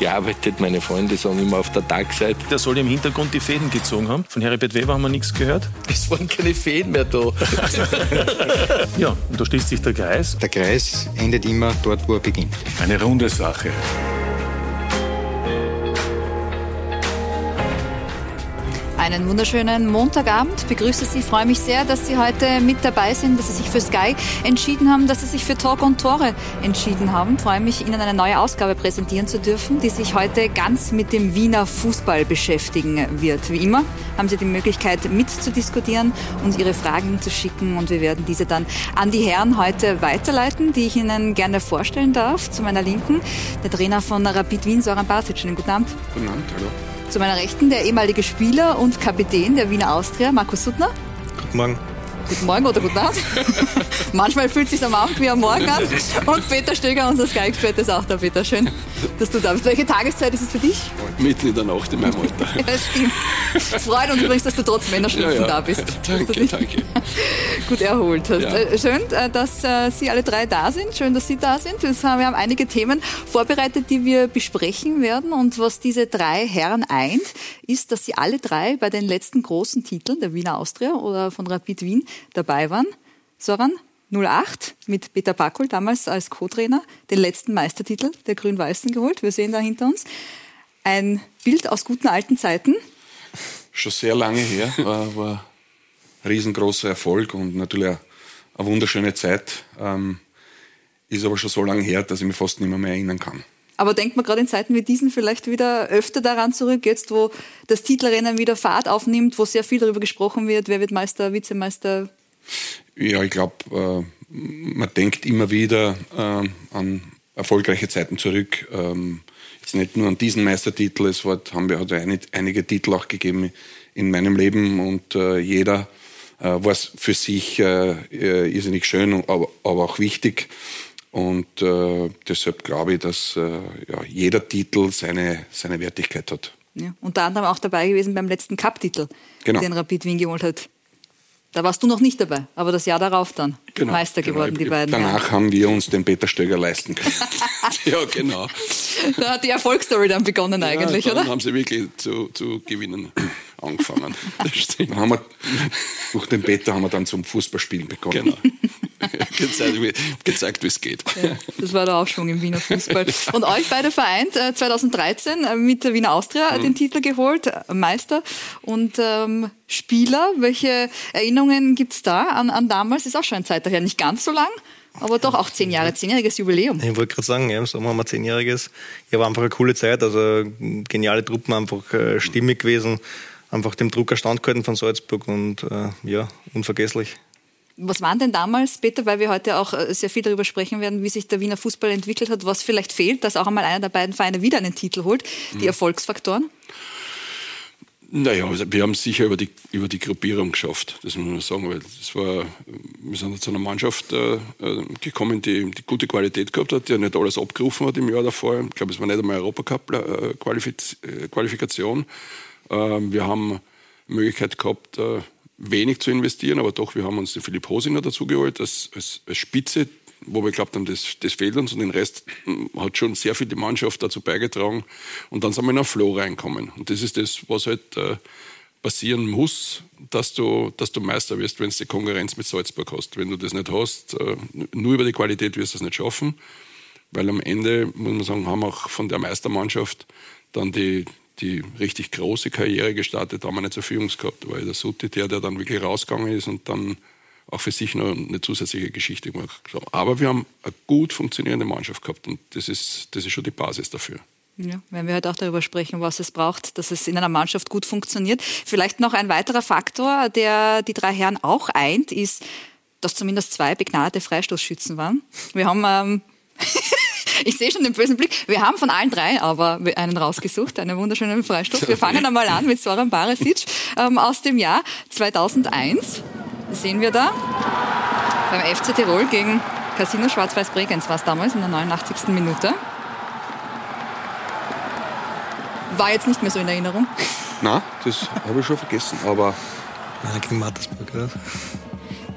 gearbeitet. Meine Freunde sagen immer auf der Tagseite. Der soll im Hintergrund die Fäden gezogen haben. Von Heribert Weber haben wir nichts gehört. Es waren keine Fäden mehr da. ja, und da schließt sich der Kreis. Der Kreis endet immer dort, wo er beginnt. Eine runde Sache. Einen wunderschönen Montagabend. Begrüße Sie, freue mich sehr, dass Sie heute mit dabei sind, dass Sie sich für Sky entschieden haben, dass Sie sich für Talk und Tore entschieden haben. Freue mich, Ihnen eine neue Ausgabe präsentieren zu dürfen, die sich heute ganz mit dem Wiener Fußball beschäftigen wird. Wie immer haben Sie die Möglichkeit mitzudiskutieren und Ihre Fragen zu schicken und wir werden diese dann an die Herren heute weiterleiten, die ich Ihnen gerne vorstellen darf. Zu meiner Linken der Trainer von Rapid Wien, Soran Basic. Schönen guten Abend. Guten Abend, hallo. Zu meiner Rechten der ehemalige Spieler und Kapitän der Wiener Austria, Markus Suttner. Guten Morgen. Guten Morgen oder guten Abend. Manchmal fühlt es sich am Abend wie am Morgen an. Und Peter Stöger, unser Sky-Experte, ist auch da. Peter, schön, dass du da bist. Welche Tageszeit ist es für dich? Mitten in der Nacht in meinem Alter. ja, stimmt. Es freut uns übrigens, dass du trotz Männerschnupfen Ja, ja. da bist. Danke, danke. Gut erholt hast. Ja. Äh, Schön, äh, dass äh, Sie alle drei da sind. Schön, dass Sie da sind. Wir haben einige Themen vorbereitet, die wir besprechen werden. Und was diese drei Herren eint, ist, dass sie alle drei bei den letzten großen Titeln der Wiener Austria oder von Rapid Wien dabei waren. Soran, 08 mit Peter Bakul damals als Co-Trainer, den letzten Meistertitel der Grün-Weißen geholt. Wir sehen da hinter uns ein Bild aus guten alten Zeiten. Schon sehr lange her, war, war ein riesengroßer Erfolg und natürlich eine, eine wunderschöne Zeit. Ähm, ist aber schon so lange her, dass ich mich fast nicht mehr, mehr erinnern kann. Aber denkt man gerade in Zeiten wie diesen vielleicht wieder öfter daran zurück, jetzt wo das Titelrennen wieder Fahrt aufnimmt, wo sehr viel darüber gesprochen wird, wer wird Meister, Vizemeister? Ja, ich glaube, äh, man denkt immer wieder äh, an erfolgreiche Zeiten zurück. Ähm, jetzt nicht nur an diesen Meistertitel, es war, haben wir hat ein, einige Titel auch gegeben in meinem Leben und äh, jeder äh, war für sich äh, äh, irrsinnig schön, aber, aber auch wichtig. Und äh, deshalb glaube ich, dass äh, ja, jeder Titel seine, seine Wertigkeit hat. Ja, unter anderem auch dabei gewesen beim letzten Cup-Titel, Genau. den Rapid Wien geholt hat. Da warst du noch nicht dabei, aber das Jahr darauf dann Meister genau. geworden, die beiden. Danach haben wir uns den Peter Stöger leisten können. ja, genau. Da hat die Erfolgsstory dann begonnen eigentlich, ja, dann oder? haben sie wirklich zu, zu gewinnen angefangen. Dann haben wir, durch den Peter haben wir dann zum Fußballspielen begonnen. Genau. gezeigt, wie, es geht. Ja, das war der Aufschwung im Wiener Fußball. Und euch beide vereint äh, 2013 äh, mit der Wiener Austria Mhm. den Titel geholt, äh, Meister und ähm, Spieler. Welche Erinnerungen gibt's da an, an damals? Ist auch schon eine Zeit daher, nicht ganz so lang, aber doch auch zehn Jahre, zehnjähriges Jubiläum. Ich wollte gerade sagen, ja, im Sommer haben wir zehnjähriges. Ja, war einfach eine coole Zeit, also geniale Truppen, einfach äh, stimmig gewesen, einfach dem Drucker standgehalten von Salzburg und äh, ja, unvergesslich. Was waren denn damals, Peter, weil wir heute auch äh, sehr viel darüber sprechen werden, wie sich der Wiener Fußball entwickelt hat, was vielleicht fehlt, dass auch einmal einer der beiden Vereine wieder einen Titel holt, die Erfolgsfaktoren? Naja, also wir haben es sicher über die, über die Gruppierung geschafft, das muss man sagen, weil das war, wir sind zu einer Mannschaft äh, äh, gekommen, die, die gute Qualität gehabt hat, die nicht alles abgerufen hat im Jahr davor. Ich glaube, es war nicht einmal Europacup-Qualifikation. Ähm, wir haben Möglichkeit gehabt, äh, wenig zu investieren, aber doch, wir haben uns den Philipp Hosiner dazu geholt als, als, als Spitze, wo wir glaubt haben, das, das fehlt uns und den Rest mm, hat schon sehr viel die Mannschaft dazu beigetragen. Und dann sind wir in einen Flow reinkommen. Und das ist das, was halt äh, passieren muss, dass du, dass du Meister wirst, wenn du die Konkurrenz mit Salzburg hast. Wenn du das nicht hast, äh, nur über die Qualität wirst du es nicht schaffen. Weil am Ende, muss man sagen, haben auch von der Meistermannschaft dann die, die richtig große Karriere gestartet, haben wir nicht so Führungs gehabt. War der Sutti der, der dann wirklich rausgegangen ist und dann auch für sich noch eine zusätzliche Geschichte gemacht. Aber wir haben eine gut funktionierende Mannschaft gehabt und das ist, das ist schon die Basis dafür. Ja, werden wir heute auch darüber sprechen, was es braucht, dass es in einer Mannschaft gut funktioniert. Vielleicht noch ein weiterer Faktor, der die drei Herren auch eint, ist, dass zumindest zwei begnadete Freistoßschützen waren. Wir haben ähm, Ich sehe schon den bösen Blick. Wir haben von allen drei aber einen rausgesucht, einen wunderschönen Freistoß. Wir fangen einmal an mit Soran Baresic ähm, aus dem Jahr 2001. Sehen wir da beim FC Tirol gegen Casino Schwarz-Weiß Bregenz war es damals in der 89. Minute. War jetzt nicht mehr so in Erinnerung. Na, das habe ich schon vergessen, aber. Nein, gegen Mattersburg, ja.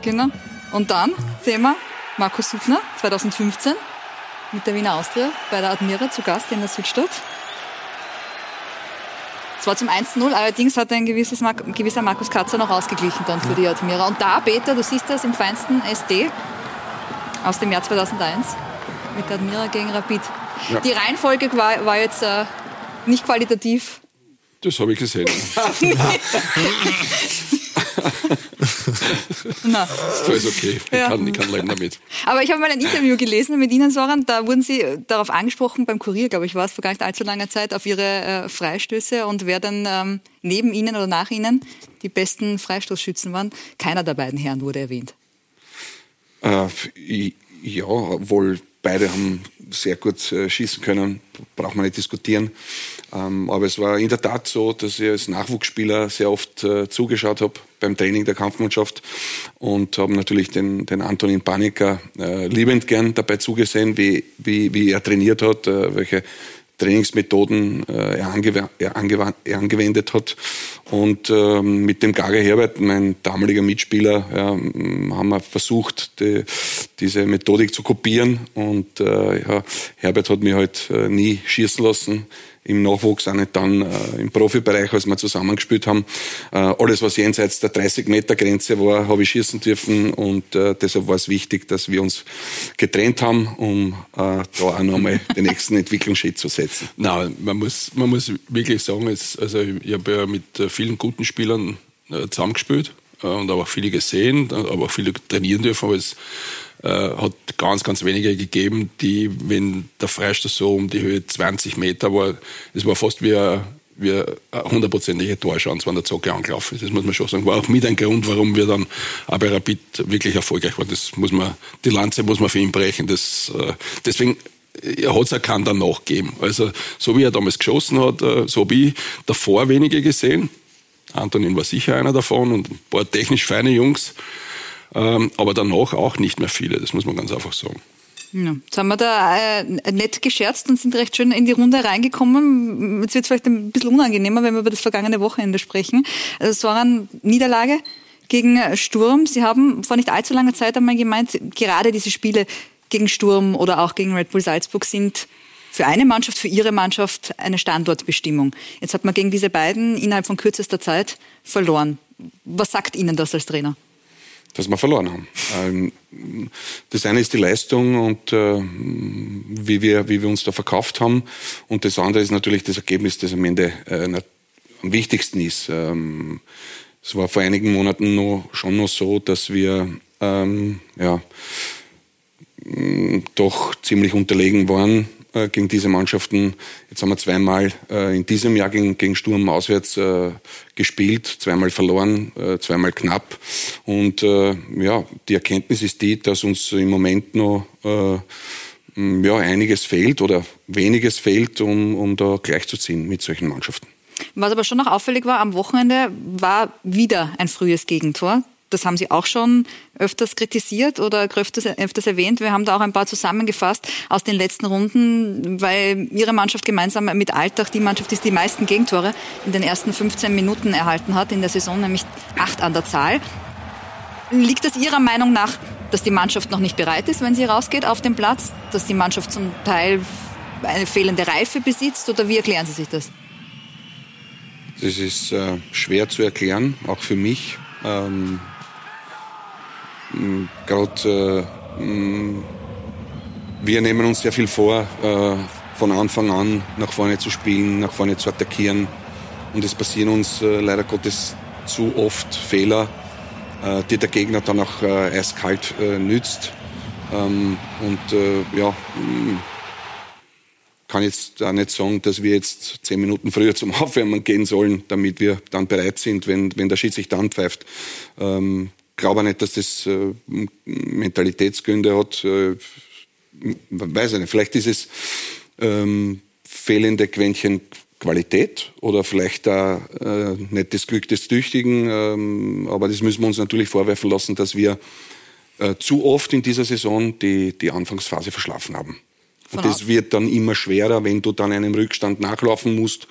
Genau. Und dann Thema Markus Suchner 2015 mit der Wiener Austria bei der Admira zu Gast in der Südstadt. Es war zum 1-0, allerdings hat ein, gewisses Mar ein gewisser Markus Katzer noch ausgeglichen dann für die Admira. Und da, Peter, du siehst das im feinsten SD aus dem Jahr 2001 mit der Admira gegen Rapid. Ja. Die Reihenfolge war, war jetzt äh, nicht qualitativ. Das habe ich gesehen. Na. Das ist okay. Ich, ja. kann, ich kann leben damit. Aber ich habe mal ein Interview gelesen mit Ihnen, Soran. Da wurden Sie darauf angesprochen, beim Kurier, glaube ich, war es vor gar nicht allzu langer Zeit, auf Ihre äh, Freistöße und wer dann ähm, neben Ihnen oder nach Ihnen die besten Freistoßschützen waren. Keiner der beiden Herren wurde erwähnt. Äh, ja, wohl beide haben sehr gut äh, schießen können, braucht man nicht diskutieren. Ähm, aber es war in der Tat so, dass ich als Nachwuchsspieler sehr oft äh, zugeschaut habe beim Training der Kampfmannschaft und habe natürlich den, den Antonin Panika äh, liebend gern dabei zugesehen, wie, wie, wie er trainiert hat, äh, welche Trainingsmethoden äh, er, angew er, er, angewendet hat. Und ähm, mit dem Gaga Herbert, mein damaliger Mitspieler, ja, haben wir versucht, die, diese Methodik zu kopieren. Und äh, ja, Herbert hat mich halt äh, nie schießen lassen im Nachwuchs, auch nicht dann äh, im Profibereich, als wir zusammengespielt haben. Äh, alles, was jenseits der 30-Meter-Grenze war, habe ich schießen dürfen und äh, deshalb war es wichtig, dass wir uns getrennt haben, um äh, da auch nochmal den nächsten Entwicklungsschritt zu setzen. Nein, man muss, man muss wirklich sagen, es, also ich habe ja mit äh, vielen guten Spielern äh, zusammengespielt und aber auch viele gesehen, aber auch viele trainieren dürfen, aber es äh, hat ganz, ganz wenige gegeben, die, wenn der Freistoß so um die Höhe 20 Meter war, es war fast wie ein eine hundertprozentige Torchance, wenn der Zocke angelaufen ist. Das muss man schon sagen. War auch mit ein Grund, warum wir dann auch bei Rapid wirklich erfolgreich waren. Das muss man, die Lanze muss man für ihn brechen. Das, äh, deswegen, er hat es erkannt dann nachgeben. Also, so wie er damals geschossen hat, äh, so habe ich davor wenige gesehen. Antonin war sicher einer davon und ein paar technisch feine Jungs. Ähm, aber danach auch nicht mehr viele, das muss man ganz einfach sagen. Ja, jetzt haben wir da äh, nett gescherzt und sind recht schön in die Runde reingekommen. Jetzt wird es vielleicht ein bisschen unangenehmer, wenn wir über das vergangene Wochenende sprechen. Also es war eine Niederlage gegen Sturm. Sie haben vor nicht allzu langer Zeit einmal gemeint, gerade diese Spiele gegen Sturm oder auch gegen Red Bull Salzburg sind für eine Mannschaft, für ihre Mannschaft eine Standortbestimmung. Jetzt hat man gegen diese beiden innerhalb von kürzester Zeit verloren. Was sagt Ihnen das als Trainer? Dass wir verloren haben. Ähm, das eine ist die Leistung und äh, wie, wir, wie wir uns da verkauft haben. Und das andere ist natürlich das Ergebnis, das am Ende äh, am wichtigsten ist. Ähm, es war vor einigen Monaten noch, schon noch so, dass wir ähm, ja, doch ziemlich unterlegen waren äh, gegen diese Mannschaften. Jetzt haben wir zweimal äh, in diesem Jahr gegen, gegen Sturm auswärts äh, gespielt, zweimal verloren, äh, zweimal knapp. Und äh, ja, die Erkenntnis ist die, dass uns im Moment noch äh, ja, einiges fehlt oder weniges fehlt, um, um da gleichzuziehen mit solchen Mannschaften. Was aber schon noch auffällig war, am Wochenende war wieder ein frühes Gegentor das haben Sie auch schon öfters kritisiert oder öfters, öfters erwähnt. Wir haben da auch ein paar zusammengefasst aus den letzten Runden, weil Ihre Mannschaft gemeinsam mit Altach die Mannschaft ist, die meisten Gegentore in den ersten 15 Minuten erhalten hat in der Saison, nämlich acht an der Zahl. Liegt es Ihrer Meinung nach, dass die Mannschaft noch nicht bereit ist, wenn sie rausgeht auf den Platz, dass die Mannschaft zum Teil eine fehlende Reife besitzt oder wie erklären Sie sich das? Das ist äh, schwer zu erklären, auch für mich. Ähm, Gerade äh, mm, wir nehmen uns sehr viel vor, äh, von Anfang an nach vorne zu spielen, nach vorne zu attackieren. Und es passieren uns äh, leider Gottes zu oft Fehler, die der Gegner dann auch eiskalt nützt. Ähm, und ja, mm, kann jetzt auch nicht sagen, dass wir jetzt zehn Minuten früher zum Aufwärmen gehen sollen, damit wir dann bereit sind, wenn, wenn der Schiedsrichter anpfeift. Ähm, glaube nicht, dass das äh, Mentalitätsgründe hat. Äh, weiß ich nicht, vielleicht ist es ähm, fehlende Quäntchen Qualität oder vielleicht da äh, nicht das Glück des Tüchtigen, ähm, aber das müssen wir uns natürlich vorwerfen lassen, dass wir äh, zu oft in dieser Saison die, die Anfangsphase verschlafen haben. Und das wird dann immer schwerer, wenn du dann einem Rückstand nachlaufen musst.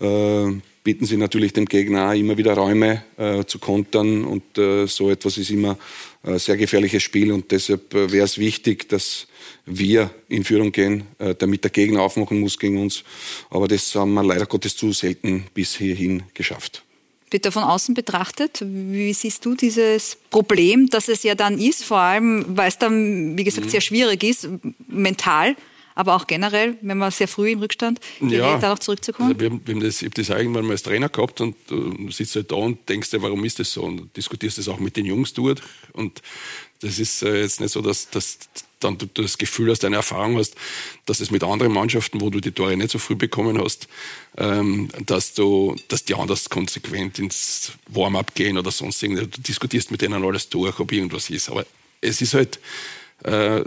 Äh, bieten sie natürlich dem Gegner auch immer wieder Räume äh, zu kontern und äh, so etwas ist immer ein sehr gefährliches Spiel und deshalb äh, wäre es wichtig, dass wir in Führung gehen, äh, damit der Gegner aufmachen muss gegen uns. Aber das haben wir leider Gottes zu selten bis hierhin geschafft. Bitte von außen betrachtet, wie siehst du dieses Problem, dass es ja dann ist, vor allem weil es dann, wie gesagt, mhm. sehr schwierig ist, mental, aber auch generell, wenn man sehr früh im Rückstand gerät, ja, darauf zurückzukommen? Also wir, haben, wir haben das, ich habe das irgendwann mal als Trainer gehabt und du sitzt halt da und denkst dir, warum ist das so? Und diskutierst das auch mit den Jungs durch. Und das ist äh, jetzt nicht so, dass, dass dann du das Gefühl hast, eine Erfahrung hast, dass es mit anderen Mannschaften, wo du die Tore nicht so früh bekommen hast, ähm, dass du, dass die anders konsequent ins Warm-up gehen oder sonst irgendwas. Du diskutierst mit denen alles durch, ob irgendwas ist. Aber es ist halt, äh,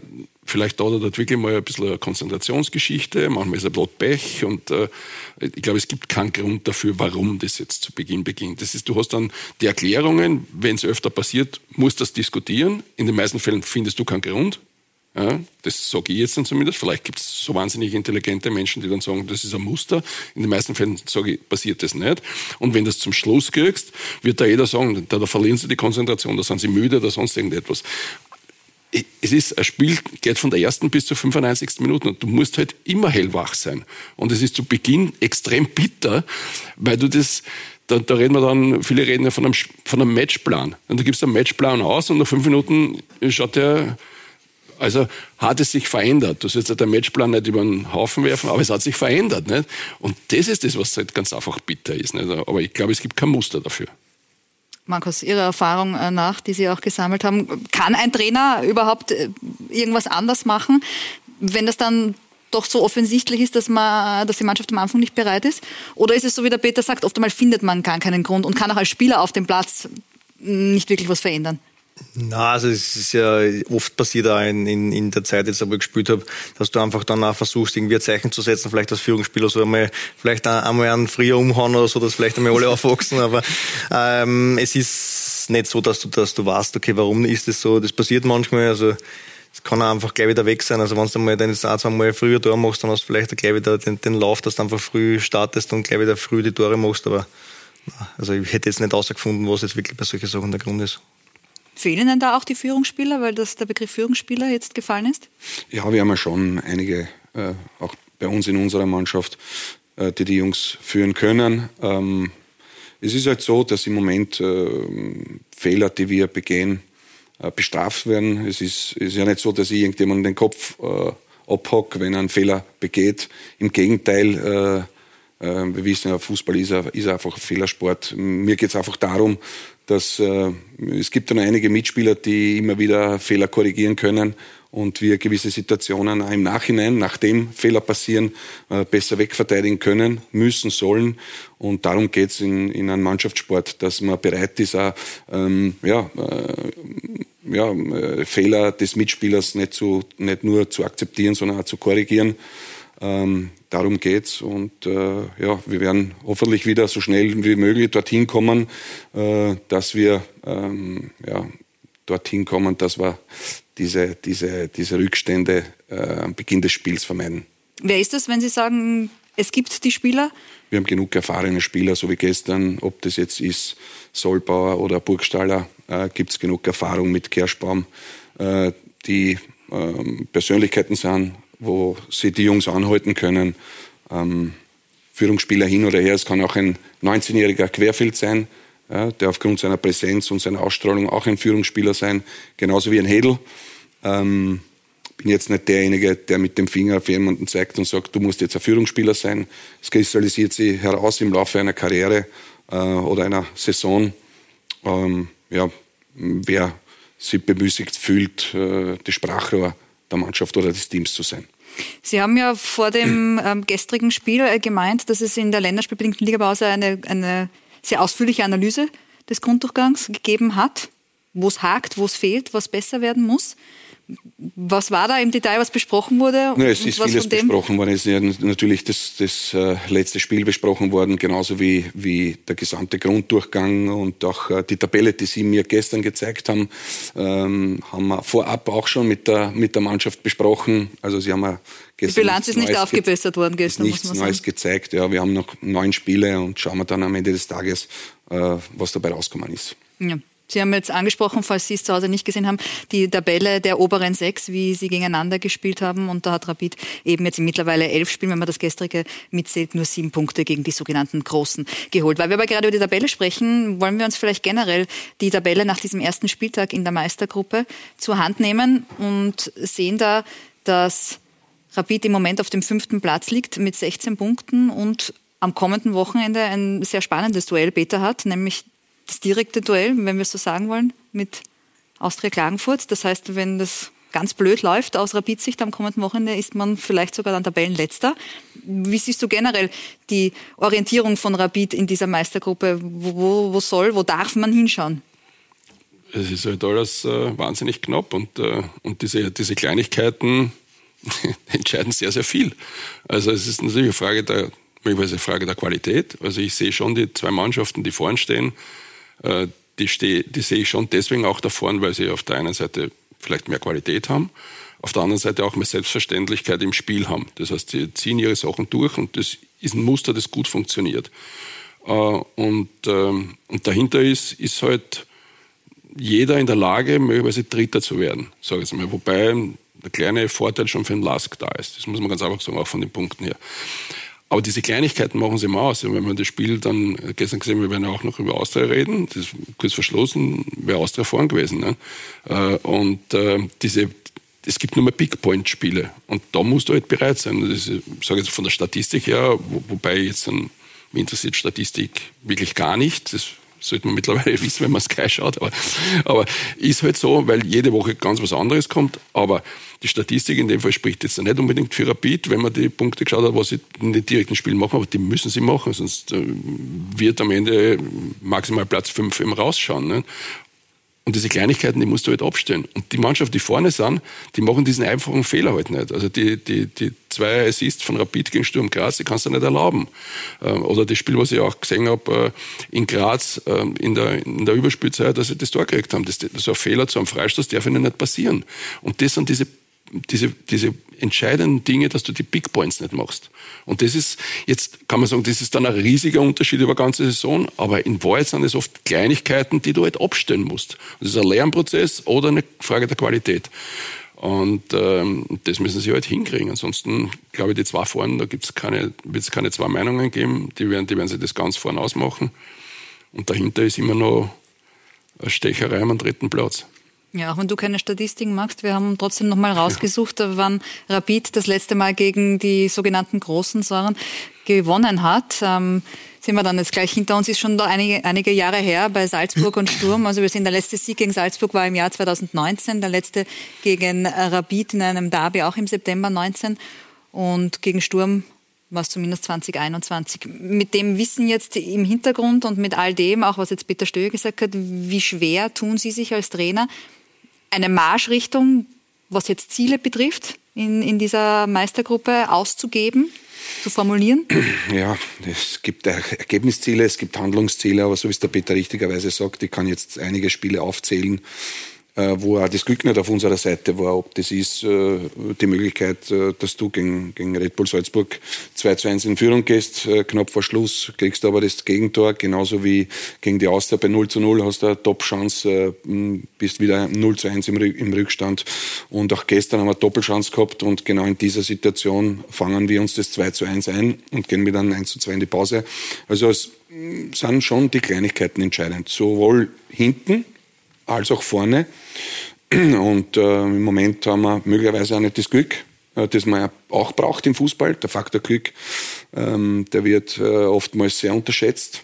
vielleicht da oder dort wirklich mal ein bisschen eine Konzentrationsgeschichte, manchmal ist ein Blatt Pech und äh, ich glaube, es gibt keinen Grund dafür, warum das jetzt zu Beginn beginnt. Das ist, du hast dann die Erklärungen, wenn es öfter passiert, musst das diskutieren. In den meisten Fällen findest du keinen Grund. Ja, das sage ich jetzt dann zumindest. Vielleicht gibt es so wahnsinnig intelligente Menschen, die dann sagen, das ist ein Muster. In den meisten Fällen sage ich, passiert das nicht. Und wenn du das zum Schluss kriegst, wird da jeder sagen, da, da verlieren sie die Konzentration, da sind sie müde oder sonst irgendetwas. Es ist, ein Spiel geht von der ersten bis zur 95. Minute und du musst halt immer hellwach sein. Und es ist zu Beginn extrem bitter, weil du das, da, da reden wir dann, viele reden ja von einem, von einem Matchplan. Und du gibst einen Matchplan aus und nach fünf Minuten schaut der also hat es sich verändert. Du sollst ja den Matchplan nicht über den Haufen werfen, aber es hat sich verändert. Nicht? Und das ist das, was halt ganz einfach bitter ist. Nicht? Aber ich glaube, es gibt kein Muster dafür. Markus, Ihrer Erfahrung äh, nach, die Sie auch gesammelt haben, kann ein Trainer überhaupt äh, irgendwas anders machen, wenn das dann doch so offensichtlich ist, dass, man, dass die Mannschaft am Anfang nicht bereit ist? Oder ist es so, wie der Peter sagt, oft einmal findet man gar keinen Grund und kann auch als Spieler auf dem Platz nicht wirklich was verändern? Na, also es ist ja oft passiert auch in, in, in der Zeit, jetzt, wo ich gespielt habe, dass du einfach dann auch versuchst, irgendwie ein Zeichen zu setzen, vielleicht als Führungsspieler, so einmal, vielleicht einmal einen früher umhauen oder so, dass vielleicht einmal alle aufwachsen, aber ähm, es ist nicht so, dass du, dass du weißt, okay, warum ist das so? Das passiert manchmal, also es kann auch einfach gleich wieder weg sein. Also wenn du mal deine ein, zwei Mal früher Tor machst, dann hast du vielleicht gleich wieder den, den Lauf, dass du einfach früh startest und gleich wieder früh die Tore machst, aber also ich hätte jetzt nicht herausgefunden, was jetzt wirklich bei solchen Sachen der Grund ist. Fehlen denn da auch die Führungsspieler, weil das der Begriff Führungsspieler jetzt gefallen ist? Ja, wir haben ja schon einige, äh, auch bei uns in unserer Mannschaft, äh, die die Jungs führen können. Ähm, es ist halt so, dass im Moment äh, Fehler, die wir begehen, äh, bestraft werden. Es ist, ist ja nicht so, dass ich irgendjemanden den Kopf äh, abhock, wenn er einen Fehler begeht. Im Gegenteil, äh, wir wissen ja, Fußball ist, ist einfach ein Fehlersport. Mir geht es einfach darum, dass äh, es gibt dann einige Mitspieler, die immer wieder Fehler korrigieren können und wir gewisse Situationen auch im Nachhinein, nachdem Fehler passieren, äh, besser wegverteidigen können, müssen, sollen. Und darum geht es in, in einem Mannschaftssport, dass man bereit ist, auch, ähm, ja, äh, ja, äh, Fehler des Mitspielers nicht, zu, nicht nur zu akzeptieren, sondern auch zu korrigieren. Ähm, darum geht's und äh, ja, wir werden hoffentlich wieder so schnell wie möglich dorthin kommen, äh, dass wir ähm, ja, dorthin kommen, dass wir diese, diese, diese Rückstände äh, am Beginn des Spiels vermeiden. Wer ist das, wenn Sie sagen, es gibt die Spieler? Wir haben genug erfahrene Spieler, so wie gestern, ob das jetzt ist Solbauer oder Burgstaller, äh, gibt es genug Erfahrung mit Kerschbaum, äh, die ähm, Persönlichkeiten sind, wo sie die Jungs anhalten können. Ähm, Führungsspieler hin oder her, es kann auch ein 19-jähriger Querfeld sein, ja, der aufgrund seiner Präsenz und seiner Ausstrahlung auch ein Führungsspieler sein, genauso wie ein Hedel. Ähm, bin jetzt nicht derjenige, der mit dem Finger auf jemanden zeigt und sagt, du musst jetzt ein Führungsspieler sein. Es kristallisiert sich heraus im Laufe einer Karriere äh, oder einer Saison. Ähm, ja, wer sich bemüßigt fühlt, äh, das Sprachrohr der Mannschaft oder des Teams zu sein. Sie haben ja vor dem ähm, gestrigen Spiel äh, gemeint, dass es in der länderspielbedingten Ligapause eine, eine sehr ausführliche Analyse des Grunddurchgangs gegeben hat, wo es hakt, wo es fehlt, was besser werden muss. Was war da im Detail, was besprochen wurde? Ja, es ist vieles besprochen worden. Es ist natürlich das, das äh, letzte Spiel besprochen worden, genauso wie, wie der gesamte Grunddurchgang und auch äh, die Tabelle, die Sie mir gestern gezeigt haben, ähm, haben wir vorab auch schon mit der, mit der Mannschaft besprochen. Also Sie haben ja gestern Die Bilanz ist nicht Neues aufgebessert worden gestern, nichts muss man sagen. Neues gezeigt. Ja, wir haben noch neun Spiele und schauen wir dann am Ende des Tages, äh, was dabei rausgekommen ist. Ja. Sie haben jetzt angesprochen, falls Sie es zu Hause nicht gesehen haben, die Tabelle der oberen sechs, wie sie gegeneinander gespielt haben. Und da hat Rapid eben jetzt mittlerweile elf Spielen, wenn man das gestrige mitzählt, nur sieben Punkte gegen die sogenannten Großen geholt. Weil wir aber gerade über die Tabelle sprechen, wollen wir uns vielleicht generell die Tabelle nach diesem ersten Spieltag in der Meistergruppe zur Hand nehmen und sehen da, dass Rapid im Moment auf dem fünften Platz liegt mit 16 Punkten und am kommenden Wochenende ein sehr spannendes Duell Beta hat, nämlich das direkte Duell, wenn wir es so sagen wollen, mit Austria Klagenfurt. Das heißt, wenn das ganz blöd läuft aus Rapid-Sicht am kommenden Wochenende, ist man vielleicht sogar dann Tabellenletzter. Wie siehst du generell die Orientierung von Rapid in dieser Meistergruppe? Wo, wo soll, wo darf man hinschauen? Es ist halt alles äh, wahnsinnig knapp und, äh, und diese, diese Kleinigkeiten entscheiden sehr, sehr viel. Also es ist natürlich eine Frage der, eine Frage der Qualität. Also ich sehe schon die zwei Mannschaften, die vorn stehen, die, steh, die sehe ich schon deswegen auch da vorne, weil sie auf der einen Seite vielleicht mehr Qualität haben, auf der anderen Seite auch mehr Selbstverständlichkeit im Spiel haben. Das heißt, sie ziehen ihre Sachen durch und das ist ein Muster, das gut funktioniert. Äh, und, ähm, und dahinter ist, ist halt jeder in der Lage, möglicherweise Dritter zu werden, sage ich mal. Wobei der kleine Vorteil schon für den Lask da ist. Das muss man ganz einfach sagen, auch von den Punkten her. Aber diese Kleinigkeiten machen sie immer aus. wenn man das Spiel dann gestern gesehen, wir werden auch noch über Austria reden, das ist kurz verschlossen, wäre Austria vorn gewesen. Ne? Äh, und äh, diese, es gibt nur mehr Big Point Spiele und da musst du halt bereit sein. Das ist, ich sage jetzt von der Statistik her, wo, wobei jetzt dann, mich interessiert Statistik wirklich gar nicht. Das sollte man mittlerweile wissen, wenn man Sky schaut. Aber, aber ist halt so, weil jede Woche ganz was anderes kommt. Aber die Statistik in dem Fall spricht jetzt nicht unbedingt für Rapid, wenn man die Punkte geschaut hat, was sie in den direkten Spielen machen, aber die müssen sie machen, sonst äh, wird am Ende maximal Platz 5 im rausschauen. Ne? Und diese Kleinigkeiten, die musst du halt abstellen. Und die Mannschaft, die vorne sind, die machen diesen einfachen Fehler halt nicht. Also die, die, die zwei Assists von Rapid gegen Sturm Graz, die kannst du nicht erlauben. Ähm, oder das Spiel, was ich auch gesehen habe äh, in Graz ähm, in der, in der Überspielzeit, dass sie das Tor gekriegt haben. Das, ist ein Fehler zu einem Freistoß, darf ihnen nicht passieren. Und das sind diese diese, diese entscheidenden Dinge, dass du die Big Points nicht machst. Und das ist, jetzt kann man sagen, das ist dann ein riesiger Unterschied über ganze Saison, aber in Wahrheit sind es oft Kleinigkeiten, die du halt abstellen musst. Das ist ein Lernprozess oder eine Frage der Qualität. Und ähm, das müssen sie halt hinkriegen. Ansonsten, glaube ich, die zwei vorne, da gibt's keine, wird es keine zwei Meinungen geben. Die werden, die werden sich das ganz vorne ausmachen. Und dahinter ist immer noch eine Stecherei am dritten Platz. Ja, auch wenn du keine Statistiken magst, wir haben trotzdem nochmal rausgesucht, wann Rapid das letzte Mal gegen die sogenannten großen Säuren gewonnen hat. Ähm, sind wir dann jetzt gleich hinter uns, ist schon einige, einige Jahre her bei Salzburg und Sturm. Also wir sehen, der letzte Sieg gegen Salzburg war im Jahr 2019, der letzte gegen Rapid in einem Derby auch im September 19 und gegen Sturm war es zumindest 2021. Mit dem Wissen jetzt im Hintergrund und mit all dem, auch was jetzt Peter Stöhe gesagt hat, wie schwer tun Sie sich als Trainer, eine Marschrichtung, was jetzt Ziele betrifft, in, in dieser Meistergruppe auszugeben, zu formulieren? Ja, es gibt Ergebnisziele, es gibt Handlungsziele, aber so wie es der Peter richtigerweise sagt, ich kann jetzt einige Spiele aufzählen, äh, wo auch das Glück nicht auf unserer Seite war, ob das ist äh, die Möglichkeit, äh, dass du gegen, Red Bull Salzburg 2 zu 1 in Führung gehst, knapp vor Schluss, kriegst aber das Gegentor, genauso wie gegen die Austria bei 0 zu 0 hast du eine Top-Chance, bist wieder 0 zu 1 im, im Rückstand und auch gestern haben wir eine Doppelchance gehabt und genau in dieser Situation fangen wir uns das 2 zu 1 ein und gehen mit einem 1 zu 2 in die Pause. Also es sind schon die Kleinigkeiten entscheidend, sowohl hinten als auch vorne. Und äh, im Moment haben wir möglicherweise auch nicht das Glück, äh, das man ja auch braucht im Fußball. Der Faktor Glück, ähm, der wird äh, oftmals sehr unterschätzt.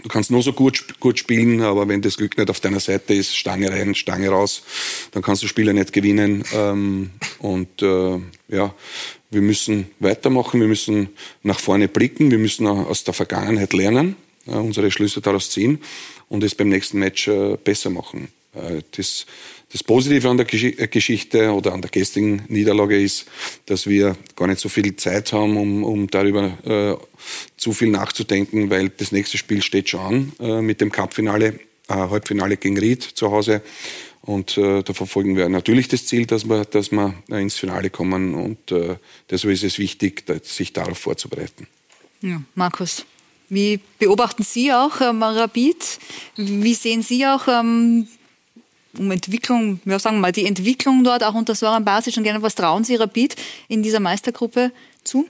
Du kannst nur so gut, gut spielen, aber wenn das Glück nicht auf deiner Seite ist, Stange rein, Stange raus, dann kannst du Spiele nicht gewinnen. Ähm, und äh, ja, wir müssen weitermachen, wir müssen nach vorne blicken, wir müssen aus der Vergangenheit lernen, äh, unsere Schlüsse daraus ziehen und es beim nächsten Match äh, besser machen. Äh, das, das Positive an der äh, Geschichte oder an der gestrigen Niederlage ist, dass wir gar nicht so viel Zeit haben, um, um darüber äh, zu viel nachzudenken, weil das nächste Spiel steht schon an äh, mit dem Cupfinale, äh, Halbfinale gegen Ried zu Hause. Und da verfolgen wir natürlich das Ziel, dass wir, dass wir ins Finale kommen. Und deshalb ist es wichtig, sich darauf vorzubereiten. Ja, Markus, wie beobachten Sie auch ähm, Rapid? Wie sehen Sie auch ähm, um Entwicklung, ja, sagen wir mal, die Entwicklung dort auch unter Soran Basic und gerne was trauen Sie Rapid in dieser Meistergruppe zu?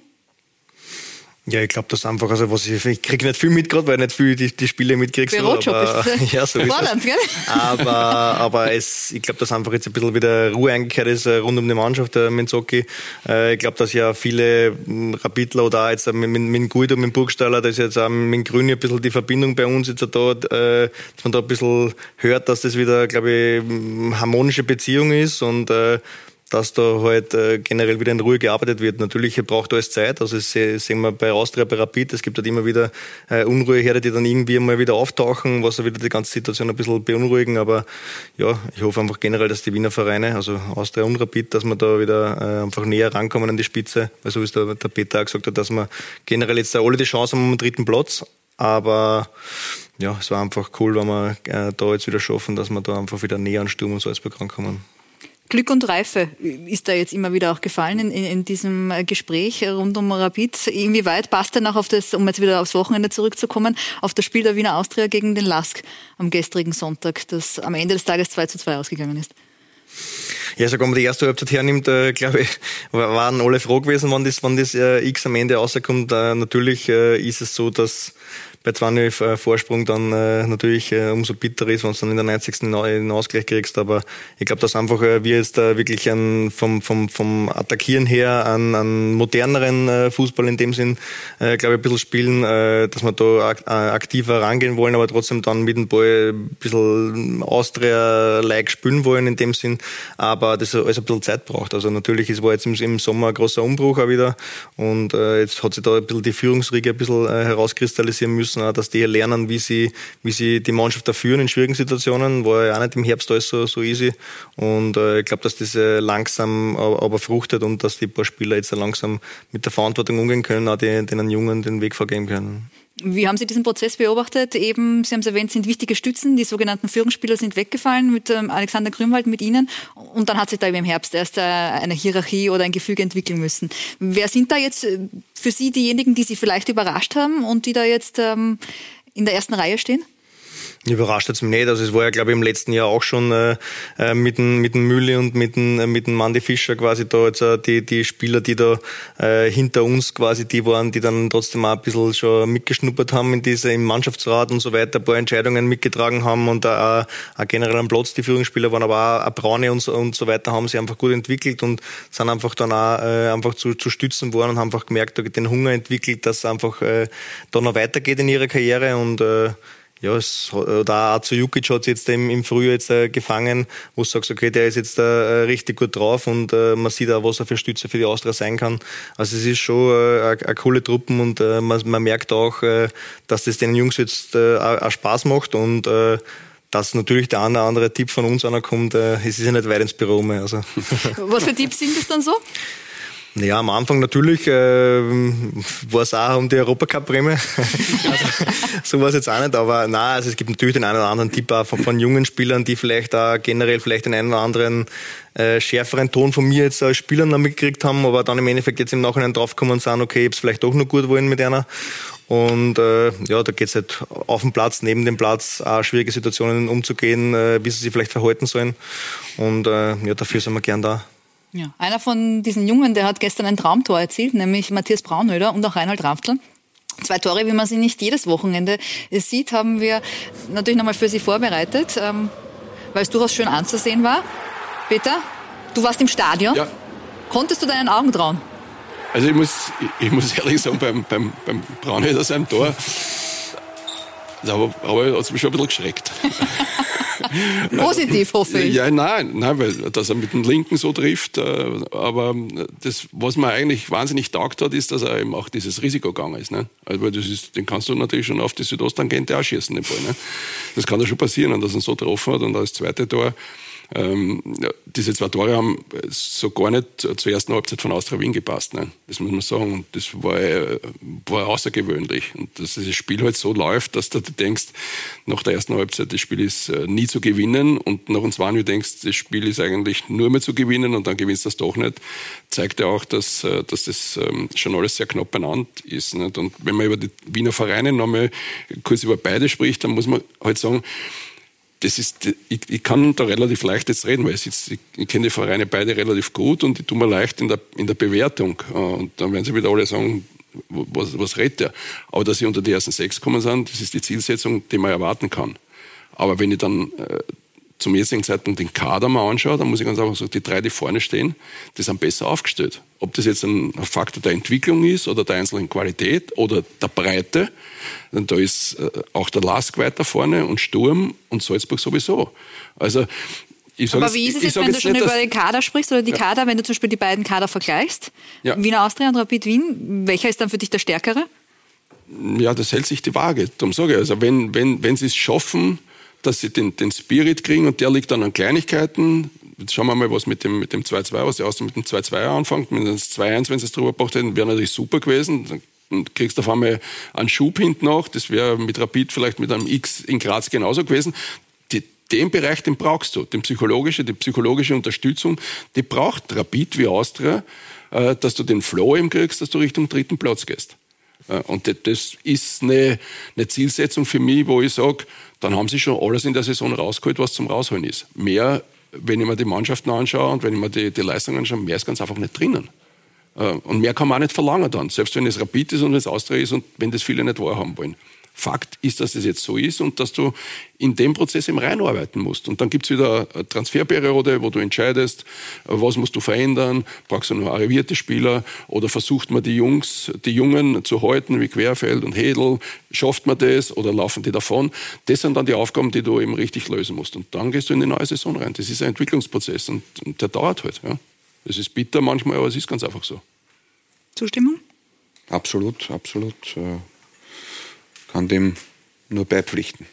Ja, ich glaube, das einfach, also was ich, ich kriege nicht viel mit gerade, weil ich nicht viel die, die Spiele mitkriegst. Bürojob aber, ist ja, so fordernd, gell? Aber, aber es, ich glaube, dass einfach jetzt ein bisschen wieder Ruhe eingekehrt ist äh, rund um die Mannschaft der Menzoki. Äh, ich glaube, dass ja viele hm, Rapidler oder auch jetzt mit, mit, mit Guido, mit Burgstaller, da ist jetzt auch mit Grüni ein bisschen die Verbindung bei uns jetzt da, äh, dass man da ein bisschen hört, dass das wieder, glaube ich, hm, harmonische Beziehung ist und äh, dass da halt äh, generell wieder in Ruhe gearbeitet wird. Natürlich braucht alles Zeit. Also das sehen wir bei Austria, bei Rapid. Es gibt halt immer wieder äh, Unruheherde, die dann irgendwie mal wieder auftauchen, was wieder die ganze Situation ein bisschen beunruhigen. Aber ja, ich hoffe einfach generell, dass die Wiener Vereine, also Austria und Rapid, dass wir da wieder äh, einfach näher rankommen an die Spitze. Weil so wie es der, der Peter auch gesagt hat, dass wir generell jetzt alle die Chance haben den dritten Platz. Aber ja, es war einfach cool, wenn wir äh, da jetzt wieder schaffen, dass wir da einfach wieder näher an Sturm und Salzburg rankommen. Glück und Reife ist da jetzt immer wieder auch gefallen in, in diesem äh, Gespräch rund um Rapid. Inwieweit passt denn auch auf das, um jetzt wieder aufs Wochenende zurückzukommen, auf das Spiel der Wiener Austria gegen den Lask am gestrigen Sonntag, das am Ende des Tages 2 zu 2 ausgegangen ist? Ja, sogar wenn man die erste Halbzeit hernimmt, äh, glaube ich, waren alle froh gewesen, wann das, wann das äh, X am Ende rauskommt. Äh, natürlich äh, ist es so, dass bei 2 äh, Vorsprung dann äh, natürlich äh, umso bitterer ist, wenn du dann in der 90. einen Ausgleich kriegst. Aber ich glaube, dass einfach wir jetzt da wirklich an, vom, vom, vom Attackieren her an, an moderneren Fußball in dem Sinn, glaube ich, ein bisschen spielen, dass wir da ak aktiver rangehen wollen, aber trotzdem dann mit dem Ball ein bisschen Austria-like spielen wollen in dem Sinn. Aber das alles ein bisschen Zeit braucht. Also natürlich, es war jetzt im, Sommer ein großer Umbruch auch wieder und jetzt hat sich da ein bisschen die Führungsriege ein bisschen herauskristallisieren müssen müssen, dass die lernen, wie sie, wie sie die Mannschaft da führen in schwierigen Situationen. War ja auch nicht im Herbst alles so, so easy. Und äh, ich glaube, dass das äh, langsam aber fruchtet und dass die paar Spieler jetzt langsam mit der Verantwortung umgehen können, auch die, den Jungen den Weg vorgeben können. Wie haben Sie diesen Prozess beobachtet? Eben, Sie haben es erwähnt, sind wichtige Stützen. Die sogenannten Führungsspieler sind weggefallen mit ähm, Alexander Grünwald, mit Ihnen. Und dann hat sich da eben im Herbst erst äh, eine Hierarchie oder ein Gefüge entwickeln müssen. Wer sind da jetzt äh, für Sie diejenigen, die Sie vielleicht überrascht haben und die da jetzt ähm, in der ersten Reihe stehen? Überrascht jetzt mich nicht. Also es war ja, glaube ich, im letzten Jahr auch schon äh, äh mit dem, mit dem Mülli und mit dem, äh, mit dem Mandy Fischer quasi da jetzt äh, die, die Spieler, die da äh, hinter uns quasi die waren, die dann trotzdem auch ein bisschen schon mitgeschnuppert haben in diese, im Mannschaftsrat und so weiter, ein paar Entscheidungen mitgetragen haben und auch, auch generell am Platz die Führungsspieler waren, aber auch, auch Braune und so, und so weiter haben sich einfach gut entwickelt und sind einfach dann auch äh, einfach zu, zu stützen worden und haben einfach gemerkt, den Hunger entwickelt, dass es einfach äh, da noch weitergeht in ihrer Karriere und äh, ja, es, da Azu Jukic hat jetzt im, im Frühjahr jetzt äh, gefangen, wo du sagst, okay, der ist jetzt äh, richtig gut drauf und äh, man sieht auch, was er für Stütze für die Austria sein kann. Also es ist schon äh, eine coole Truppen und äh, man, man merkt auch, äh, dass das den Jungs jetzt äh, auch Spaß macht und äh, dass natürlich der eine oder andere Tipp von uns anerkommt, äh, es ist ja nicht weit ins Büro mehr. Also. Was für Tipps sind das dann so? Ja, am Anfang natürlich äh, war es auch um die Europacup-Prämie. also, so war es jetzt auch nicht, aber nein, also es gibt natürlich den einen oder anderen Tipp auch von, von jungen Spielern, die vielleicht auch generell vielleicht den einen oder anderen äh, schärferen Ton von mir jetzt als Spieler noch mitgekriegt haben, aber dann im Endeffekt jetzt im Nachhinein draufkommen und sagen, okay, ich hab's vielleicht doch noch gut wollen mit einer. Und äh, ja, da geht's halt auf dem Platz, neben dem Platz, auch schwierige Situationen umzugehen, äh, wie sie sich vielleicht verhalten sollen. Und äh, ja, dafür sind wir gern da. Ja. Einer von diesen Jungen, der hat gestern ein Traumtor erzielt, nämlich Matthias Braunhöder und auch Reinhold Raftl. Zwei Tore, wie man sie nicht jedes Wochenende sieht, haben wir natürlich nochmal für Sie vorbereitet, ähm, weil es durchaus schön anzusehen war. Peter, du warst im Stadion. Ja. Konntest du deinen Augen trauen? Also ich muss, ich muss ehrlich sagen, beim, beim, beim Braunhöder seinem Tor, aber, aber hat es mich schon ein bisschen geschreckt. Positiv, hoffe ich. Ja, nein, nein, weil dass er mit dem Linken so trifft. Äh, aber das, was mir eigentlich wahnsinnig taugt hat, ist, dass er eben auch dieses Risiko gegangen ist. Ne? Also, das ist, den kannst du natürlich schon auf die Südosttangente ausschießen, den Ball. Ne? Das kann ja schon passieren, dass er so getroffen hat und das zweite Tor ähm, diese zwei Tore haben so gar nicht zur ersten Halbzeit von Austria Wien gepasst. Ne? Das muss man sagen. Und das war, äh, war außergewöhnlich. Und dass dieses Spiel halt so läuft, dass du denkst, nach der ersten Halbzeit, das Spiel ist äh, nie zu gewinnen. Und nach dem zweiten du denkst, das Spiel ist eigentlich nur mehr zu gewinnen und dann gewinnst du das doch nicht, zeigt ja auch, dass, äh, dass das ähm, schon alles sehr knapp benannt ist. Nicht? Und wenn man über die Wiener Vereine nochmal kurz über beide spricht, dann muss man halt sagen, das ist, ich, ich, kann da relativ leicht jetzt reden, weil ich, ich, ich kenne die Vereine beide relativ gut und die tun mir leicht in der, in der Bewertung. Äh, und dann werden sie wieder alle sagen, was, was redet der? Aber dass sie unter die ersten sechs kommen sind, das ist die Zielsetzung, die man erwarten kann. Aber wenn ich dann äh, zum jetzigen Zeitpunkt den Kader mal anschaue, dann muss ich ganz einfach sagen, die drei, die vorne stehen, die sind besser aufgestellt. Ob das jetzt ein Faktor der Entwicklung ist oder der einzelnen Qualität oder der Breite, denn da ist äh, auch der Lask weiter vorne und Sturm und Salzburg sowieso. Also aber jetzt, wie ist es jetzt, wenn du schon nicht, über den Kader sprichst oder die ja. Kader, wenn du zum Beispiel die beiden Kader vergleichst, ja. Wiener Austria und Rapid Wien, welcher ist dann für dich der stärkere? Ja, das hält sich die Waage. Darum sage ich, also wenn, wenn, wenn sie es schaffen, dass sie den, den Spirit kriegen und der liegt dann an Kleinigkeiten. Jetzt schauen wir mal, was mit dem, mit dem 2-2, was die Austria mit dem 2-2 anfängt. Mit dem 2-1, wenn sie es drüber gebracht hätten, wäre natürlich super gewesen. Dann kriegst du auf einmal einen Schub hinten noch. Das wäre mit Rapid vielleicht mit einem X in Graz genauso gewesen. Die, den Bereich, den brauchst du. Den psychologische, die psychologische Unterstützung, die braucht Rapid wie Austria, äh, dass du den Flow eben kriegst, dass du Richtung dritten Platz gehst. Äh, und das ist eine, eine Zielsetzung für mich, wo ich sage, dann haben sie schon alles in der Saison rausgeholt, was zum Rausholen ist. Mehr, wenn ich mir die Mannschaften anschaue und wenn ich mir die, die Leistungen anschaue, mehr ist ganz einfach nicht drinnen. Äh, und mehr kann man auch nicht verlangen dann, selbst wenn es Rapid ist und wenn es Austria ist und wenn das viele nicht wahrhaben wollen. Fakt ist, dass es jetzt so ist und dass du in dem Prozess eben reinarbeiten musst. Und dann gibt es wieder eine Transferperiode, wo du entscheidest, was musst du verändern, brauchst du nur arrivierte Spieler oder versucht man die Jungs, die Jungen zu halten, wie Querfeld und Hedel, schafft man das oder laufen die davon? Das sind dann die Aufgaben, die du eben richtig lösen musst. Und dann gehst du in die neue Saison rein. Das ist ein Entwicklungsprozess und, und der dauert halt. Ja. Das ist bitter manchmal, aber es ist ganz einfach so. Zustimmung? Absolut, absolut. Kann dem nur beipflichten.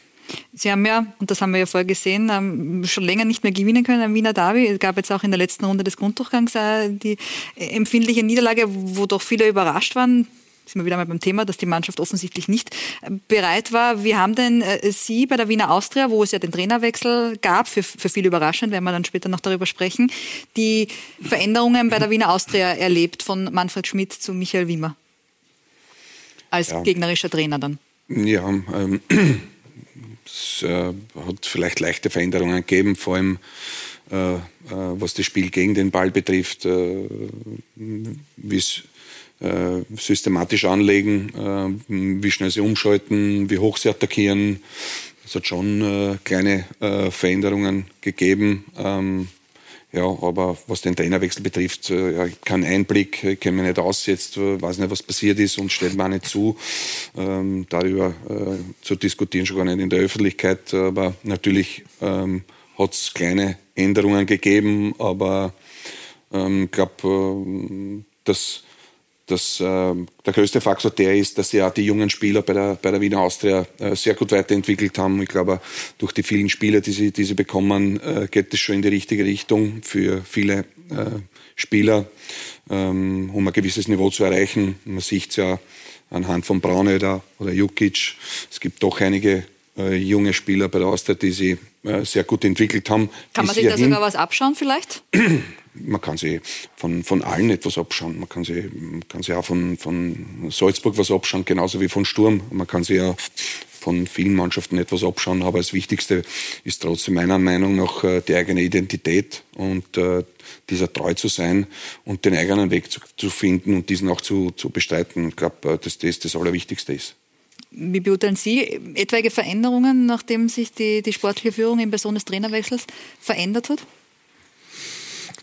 Sie haben ja, und das haben wir ja vorher gesehen, ähm, schon länger nicht mehr gewinnen können am Wiener Derby. Es gab jetzt auch in der letzten Runde des Grunddurchgangs äh, die empfindliche Niederlage, wo doch viele überrascht waren. Sind wir wieder mal beim Thema, dass die Mannschaft offensichtlich nicht äh, bereit war. Wie haben denn äh, Sie bei der Wiener Austria, wo es ja den Trainerwechsel gab, für, für viele überraschend, werden wir dann später noch darüber sprechen, die Veränderungen bei der Wiener Austria erlebt, von Manfred Schmidt zu Michael Wimmer? Als ja. gegnerischer Trainer dann. Ja, ähm, es äh, hat vielleicht leichte Veränderungen gegeben, vor allem äh, äh, was das Spiel gegen den Ball betrifft, äh, wie es äh, systematisch anlegen, äh, wie schnell sie umschalten, wie hoch sie attackieren. Es hat schon kleine Veränderungen gegeben. Ähm, ja, aber was den Trainerwechsel betrifft, äh, ja, kein Einblick, ich kenne mich nicht aus jetzt, äh, weiß nicht, was passiert ist und stellt mir auch nicht zu, ähm, darüber äh, zu diskutieren, schon gar nicht in der Öffentlichkeit. Aber natürlich ähm, hat es kleine Änderungen gegeben, aber ähm, ich glaube, äh, dass dass äh, der größte Faktor der ist, dass ja die jungen Spieler bei der, bei der Wiener Austria äh, sehr gut weiterentwickelt haben. Ich glaube, durch die vielen Spieler, die sie, die sie bekommen, äh, geht es schon in die richtige Richtung für viele äh, Spieler, ähm, um ein gewisses Niveau zu erreichen. Man sieht es ja anhand von Braunöder oder Jukic. Es gibt doch einige äh, junge Spieler bei der Austria, die sie äh, sehr gut entwickelt haben. Kann man sich da sogar was abschauen vielleicht? man kann sich von, von allen etwas abschauen. Man kann sich, kann sich auch von, von Salzburg was abschauen, genauso wie von Sturm. Man kann sich ja von vielen Mannschaften etwas abschauen, aber das Wichtigste ist trotzdem meiner Meinung nach äh, die eigene Identität und äh, dieser treu zu sein und den eigenen Weg zu, zu finden und diesen auch zu, zu bestreiten. Ich glaube, äh, dass das das Allerwichtigste ist. Wie beurteilen Sie etwaige Veränderungen, nachdem sich die, die sportliche Führung in Person des Trainerwechsels verändert hat?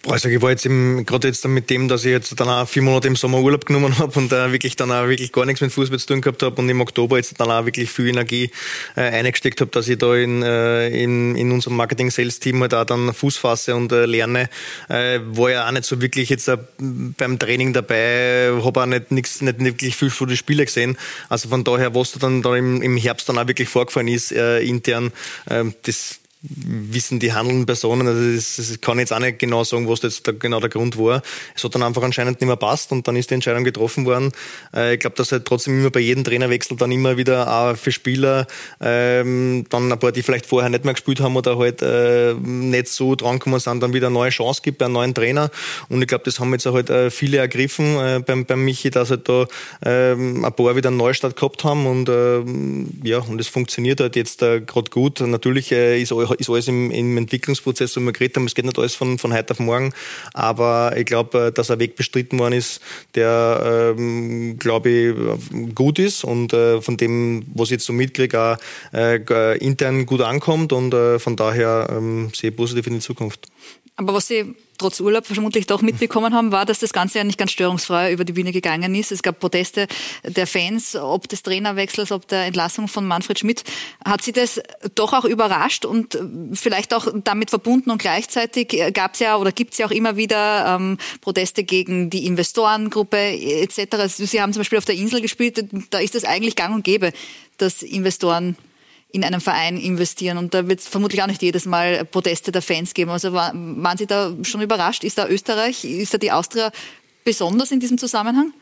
Also ich war jetzt gerade jetzt mit dem, dass ich jetzt dann auch vier Monate im Sommer Urlaub genommen habe und äh, wirklich dann auch wirklich gar nichts mit Fußball zu tun gehabt habe und im Oktober jetzt dann auch wirklich viel Energie äh, eingesteckt habe, dass ich da in, äh, in, in unserem Marketing-Sales-Team halt auch dann Fuß fasse und äh, lerne. Äh, war ja auch nicht so wirklich jetzt äh, beim Training dabei, habe auch nicht, nix, nicht wirklich viel von den Spielen gesehen. Also von daher, was da dann da im, im Herbst dann auch wirklich vorgefallen ist, äh, intern, äh, das wissen die handelnden Personen, also das, das kann jetzt auch nicht genau sagen, was jetzt da genau der Grund war. Es hat dann einfach anscheinend nicht mehr passt und dann ist die Entscheidung getroffen worden. Äh, ich glaube, dass halt trotzdem immer bei jedem Trainerwechsel dann immer wieder auch für Spieler ähm, dann ein paar, die vielleicht vorher nicht mehr gespielt haben oder halt äh, nicht so drankommen sind, dann wieder eine neue Chance gibt bei einem neuen Trainer. Und ich glaube, das haben jetzt halt äh, viele ergriffen äh, beim, beim Michi, dass halt da ähm, ein paar wieder einen Neustart gehabt haben und äh, ja, und es funktioniert halt jetzt äh, gerade gut. Natürlich äh, ist ist alles im, im Entwicklungsprozess, wo wir geredet haben, es geht nicht alles von, von heute auf morgen, aber ich glaube, äh, dass ein Weg bestritten worden ist, der, ähm, glaube ich, gut ist und äh, von dem, was ich jetzt so mitkriege, auch äh, intern gut ankommt und äh, von daher ähm, sehe ich positiv in die Zukunft. Aber was Sie trotz Urlaub vermutlich doch mitbekommen haben, war, dass das Ganze ja nicht ganz störungsfrei über die Bühne gegangen ist. Es gab Proteste der Fans, ob des Trainerwechsels, ob der Entlassung von Manfred Schmidt. Hat Sie das doch auch überrascht und vielleicht auch damit verbunden und gleichzeitig gab es ja oder gibt es ja auch immer wieder ähm, Proteste gegen die Investorengruppe etc. Sie haben zum Beispiel auf der Insel gespielt, da ist es eigentlich gang und gäbe, dass Investoren in einen Verein investieren. Und da wird es vermutlich auch nicht jedes Mal Proteste der Fans geben. Also waren Sie da schon überrascht? Ist da Österreich, ist da die Austria besonders in diesem Zusammenhang?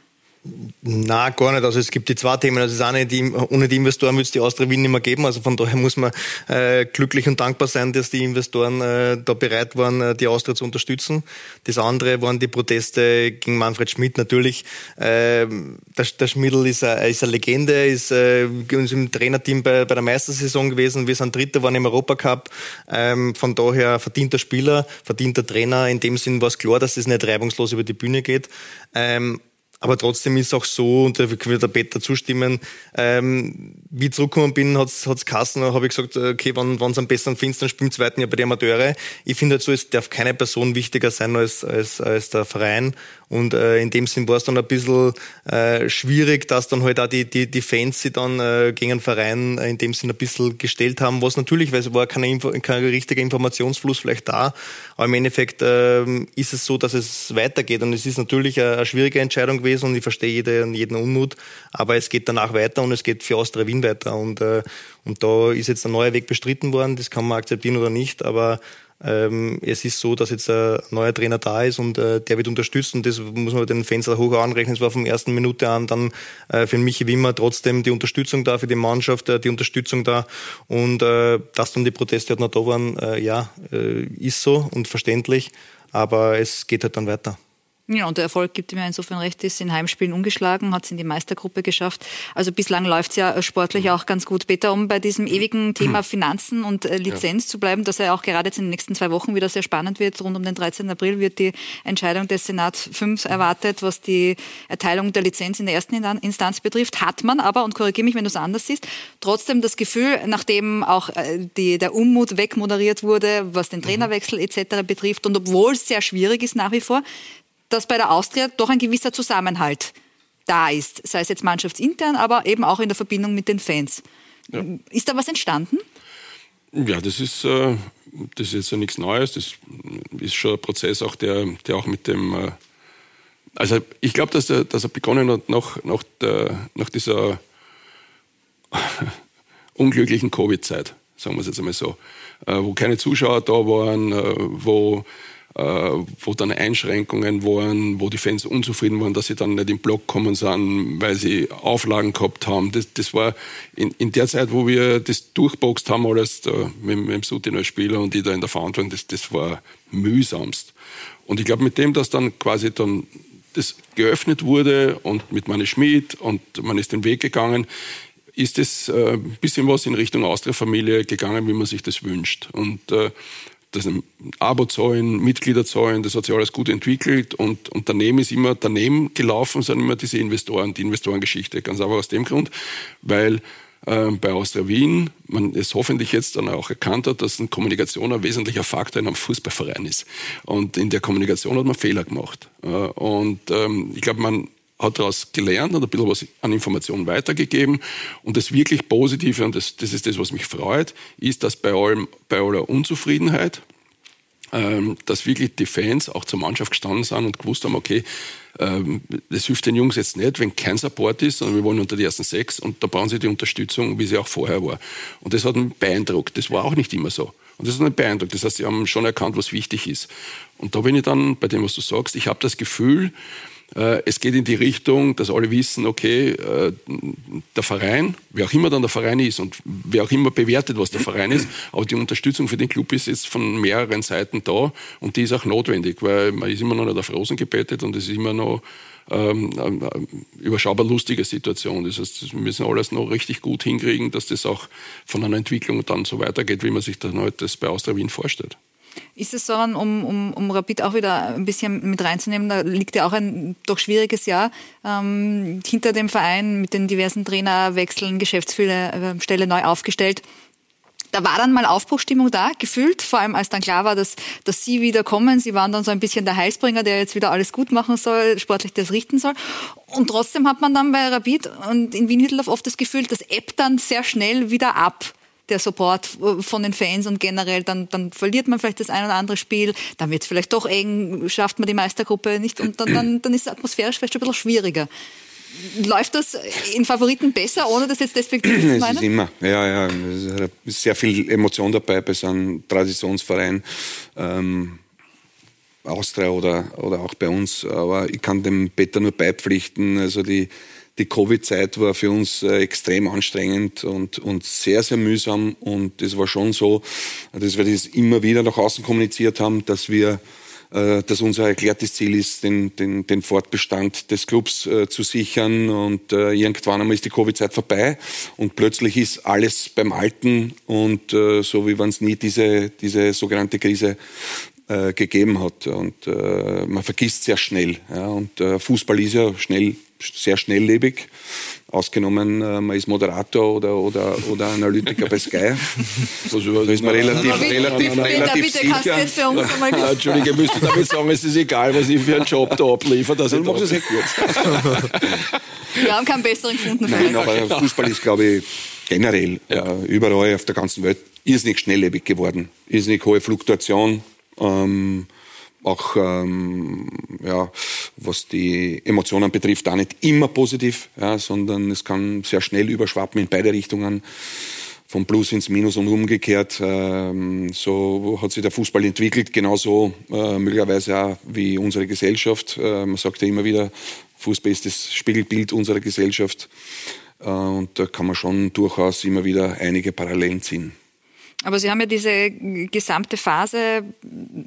Na, gar nicht. Also es gibt die zwei Themen. Also ist eine, die, ohne die Investoren würde es die Austria Wien nicht mehr geben. Also von daher muss man äh, glücklich und dankbar sein, dass die Investoren äh, da bereit waren, äh, die Austria zu unterstützen. Das andere waren die Proteste gegen Manfred Schmidt. Natürlich, äh, der, der Schmidl ist eine, ist eine Legende, ist äh, uns im Trainerteam bei, bei der Meistersaison gewesen. Wir sind Dritter, waren im Europacup. Ähm, von daher verdienter Spieler, verdienter Trainer. In dem Sinn war es klar, dass es nicht reibungslos über die Bühne geht. Ähm, aber trotzdem ist auch so, und da wird der Peter zustimmen, ähm, wie ich zurückgekommen bin, hat's hat's Kassen, habe ich gesagt, okay, wann es am besten findest, dann spielen zweiten Jahr bei den Amateure. Ich finde halt so, es darf keine Person wichtiger sein als, als, als der Verein. Und äh, in dem Sinn war es dann ein bisschen äh, schwierig, dass dann halt auch die, die, die Fans sich dann äh, gegen einen Verein äh, in dem Sinn ein bisschen gestellt haben, was natürlich, weil es war kein, kein richtiger Informationsfluss vielleicht da, aber im Endeffekt äh, ist es so, dass es weitergeht und es ist natürlich eine, eine schwierige Entscheidung gewesen und ich verstehe jeden, jeden Unmut, aber es geht danach weiter und es geht für Austria Wien weiter und, äh, und da ist jetzt ein neuer Weg bestritten worden, das kann man akzeptieren oder nicht, aber ähm, es ist so, dass jetzt ein neuer Trainer da ist und äh, der wird unterstützt und das muss man den Fans hoch anrechnen. Es war vom ersten Minute an dann äh, für Michi Wimmer trotzdem die Unterstützung da, für die Mannschaft äh, die Unterstützung da und äh, dass dann die Proteste halt noch da waren, äh, ja, äh, ist so und verständlich, aber es geht halt dann weiter. Ja, und der Erfolg gibt ihm ja insofern recht, ist in Heimspielen ungeschlagen, hat es in die Meistergruppe geschafft. Also bislang läuft es ja sportlich auch ganz gut. Peter, um bei diesem ewigen Thema Finanzen und äh, Lizenz ja. zu bleiben, das ja auch gerade jetzt in den nächsten zwei Wochen wieder sehr spannend wird. Rund um den 13. April wird die Entscheidung des Senat 5 erwartet, was die Erteilung der Lizenz in der ersten Instanz betrifft. Hat man aber, und korrigiere mich, wenn du es anders siehst, trotzdem das Gefühl, nachdem auch äh, die, der Unmut wegmoderiert wurde, was den Trainerwechsel etc. betrifft und obwohl es sehr schwierig ist nach wie vor, dass bei der Austria doch ein gewisser Zusammenhalt da ist, sei es jetzt mannschaftsintern, aber eben auch in der Verbindung mit den Fans. Ja. Ist da was entstanden? Ja, das ist, äh, das ist jetzt ja nichts Neues. Das ist schon ein Prozess, auch der, der auch mit dem. Äh, also ich glaube, dass er, dass er begonnen hat nach, nach, der, nach dieser unglücklichen Covid-Zeit, sagen wir es jetzt einmal so, äh, wo keine Zuschauer da waren, wo wo dann Einschränkungen waren, wo die Fans unzufrieden waren, dass sie dann nicht im Block kommen sind, weil sie Auflagen gehabt haben. Das, das war in, in der Zeit, wo wir das durchboxt haben, alles da, mit, mit dem Sutin als Spieler und ich da in der Verantwortung, das, das war mühsamst. Und ich glaube, mit dem, dass dann quasi dann das geöffnet wurde und mit Manne Schmidt und man ist den Weg gegangen, ist es äh, ein bisschen was in Richtung Austria-Familie gegangen, wie man sich das wünscht. Und äh, das Abo zahlen, Mitglieder zahlen, das hat sich alles gut entwickelt und, und daneben ist immer, daneben gelaufen sind immer diese Investoren, die Investorengeschichte, ganz einfach aus dem Grund, weil äh, bei Austria Wien man es hoffentlich jetzt dann auch erkannt hat, dass eine Kommunikation ein wesentlicher Faktor in einem Fußballverein ist. Und in der Kommunikation hat man Fehler gemacht. Äh, und ähm, ich glaube, man hat daraus gelernt und ein bisschen was an Informationen weitergegeben. Und das wirklich Positive, und das, das ist das, was mich freut, ist, dass bei, allem, bei aller Unzufriedenheit, dass wirklich die Fans auch zur Mannschaft gestanden sind und gewusst haben, okay, ähm, das hilft den Jungs jetzt nicht, wenn kein Support ist, sondern wir wollen unter die ersten sechs und da brauchen sie die Unterstützung, wie sie auch vorher war. Und das hat mich beeindruckt. Das war auch nicht immer so. Und das hat mich beeindruckt. Das heißt, sie haben schon erkannt, was wichtig ist. Und da bin ich dann bei dem, was du sagst, ich habe das Gefühl, es geht in die Richtung, dass alle wissen, okay, äh, der Verein, wer auch immer dann der Verein ist und wer auch immer bewertet, was der Verein ist, aber die Unterstützung für den Club ist jetzt von mehreren Seiten da und die ist auch notwendig, weil man ist immer noch nicht auf Rosen gebettet und es ist immer noch ähm, eine überschaubar lustige Situation. Das heißt, wir müssen alles noch richtig gut hinkriegen, dass das auch von einer Entwicklung dann so weitergeht, wie man sich dann heute das bei Austria Wien vorstellt. Ist es so, um, um, um Rapid auch wieder ein bisschen mit reinzunehmen, da liegt ja auch ein doch schwieriges Jahr ähm, hinter dem Verein mit den diversen Trainerwechseln, Geschäftsstelle neu aufgestellt. Da war dann mal Aufbruchstimmung da, gefühlt, vor allem als dann klar war, dass, dass Sie wieder kommen. Sie waren dann so ein bisschen der Heilsbringer, der jetzt wieder alles gut machen soll, sportlich das richten soll. Und trotzdem hat man dann bei Rapid und in Wien-Hitteldorf oft das Gefühl, das ebbt dann sehr schnell wieder ab der Support von den Fans und generell, dann, dann verliert man vielleicht das ein oder andere Spiel, dann wird es vielleicht doch eng, schafft man die Meistergruppe nicht und dann, dann, dann ist es atmosphärisch vielleicht ein bisschen schwieriger. Läuft das in Favoriten besser, ohne das jetzt despektiv zu meinen? Es ist immer, ja, ja, es ist sehr viel Emotion dabei bei so einem Traditionsverein. Ähm, Austria oder, oder auch bei uns. Aber ich kann dem Peter nur beipflichten. Also die, die Covid-Zeit war für uns äh, extrem anstrengend und, und sehr, sehr mühsam. Und es war schon so, dass wir das immer wieder nach außen kommuniziert haben, dass wir äh, dass unser erklärtes Ziel ist, den, den, den Fortbestand des Clubs äh, zu sichern. Und äh, irgendwann einmal ist die Covid-Zeit vorbei und plötzlich ist alles beim Alten und äh, so wie wenn es nie diese, diese sogenannte Krise äh, gegeben hat. Und man vergisst sehr schnell. Ja? Und Fußball ist ja schnell, sehr schnelllebig. Ausgenommen, äh, man ist Moderator oder, oder, oder Analytiker bei Sky. Also, da ist man relativ, bitte, relativ, bitte, relativ bitte, sicher. Kannst du jetzt für uns einmal ja, Entschuldige, ich müsste damit sagen, es ist egal, was ich für einen Job da abliefere. Dass Dann mach es nicht kurz. Wir haben keinen besseren gefunden. Nein, aber Fußball ist, glaube ich, generell ja. äh, überall auf der ganzen Welt irrsinnig schnelllebig geworden. Irrsinnig hohe Fluktuation. Ähm, auch ähm, ja, was die Emotionen betrifft, da nicht immer positiv, ja, sondern es kann sehr schnell überschwappen in beide Richtungen, vom Plus ins Minus und umgekehrt. Ähm, so hat sich der Fußball entwickelt, genauso äh, möglicherweise auch wie unsere Gesellschaft. Äh, man sagt ja immer wieder, Fußball ist das Spiegelbild unserer Gesellschaft. Äh, und da kann man schon durchaus immer wieder einige Parallelen ziehen. Aber Sie haben ja diese gesamte Phase,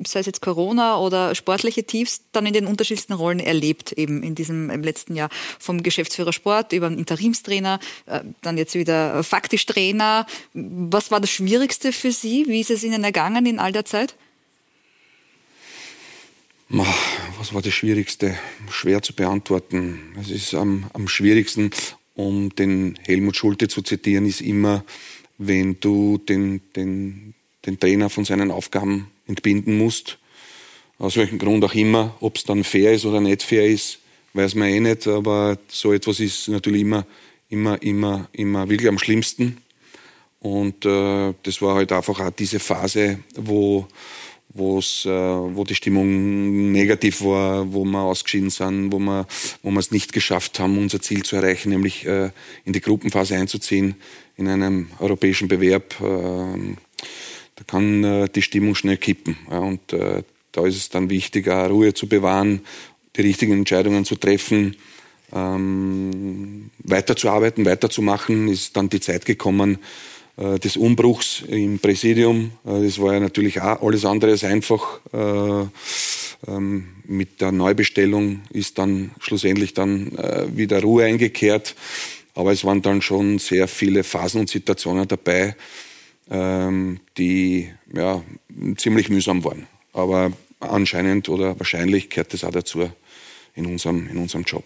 sei es jetzt Corona oder sportliche Tiefs, dann in den unterschiedlichsten Rollen erlebt, eben in diesem im letzten Jahr vom Geschäftsführer Sport über einen Interimstrainer, äh, dann jetzt wieder faktisch Trainer. Was war das Schwierigste für Sie? Wie ist es Ihnen ergangen in all der Zeit? Was war das Schwierigste? Schwer zu beantworten. Es ist am, am schwierigsten, um den Helmut Schulte zu zitieren, ist immer, wenn du den, den, den Trainer von seinen Aufgaben entbinden musst. Aus welchem Grund auch immer, ob es dann fair ist oder nicht fair ist, weiß man eh nicht, aber so etwas ist natürlich immer, immer, immer, immer wirklich am schlimmsten. Und äh, das war halt einfach auch diese Phase, wo, wo's, äh, wo die Stimmung negativ war, wo wir ausgeschieden sind, wo wir wo es nicht geschafft haben, unser Ziel zu erreichen, nämlich äh, in die Gruppenphase einzuziehen in einem europäischen Bewerb, äh, da kann äh, die Stimmung schnell kippen. Und äh, da ist es dann wichtig, Ruhe zu bewahren, die richtigen Entscheidungen zu treffen, ähm, weiterzuarbeiten, weiterzumachen. Ist dann die Zeit gekommen äh, des Umbruchs im Präsidium. Das war ja natürlich auch alles andere als einfach. Äh, ähm, mit der Neubestellung ist dann schlussendlich dann wieder Ruhe eingekehrt. Aber es waren dann schon sehr viele Phasen und Situationen dabei, ähm, die ja, ziemlich mühsam waren. Aber anscheinend oder wahrscheinlich gehört das auch dazu in unserem, in unserem Job.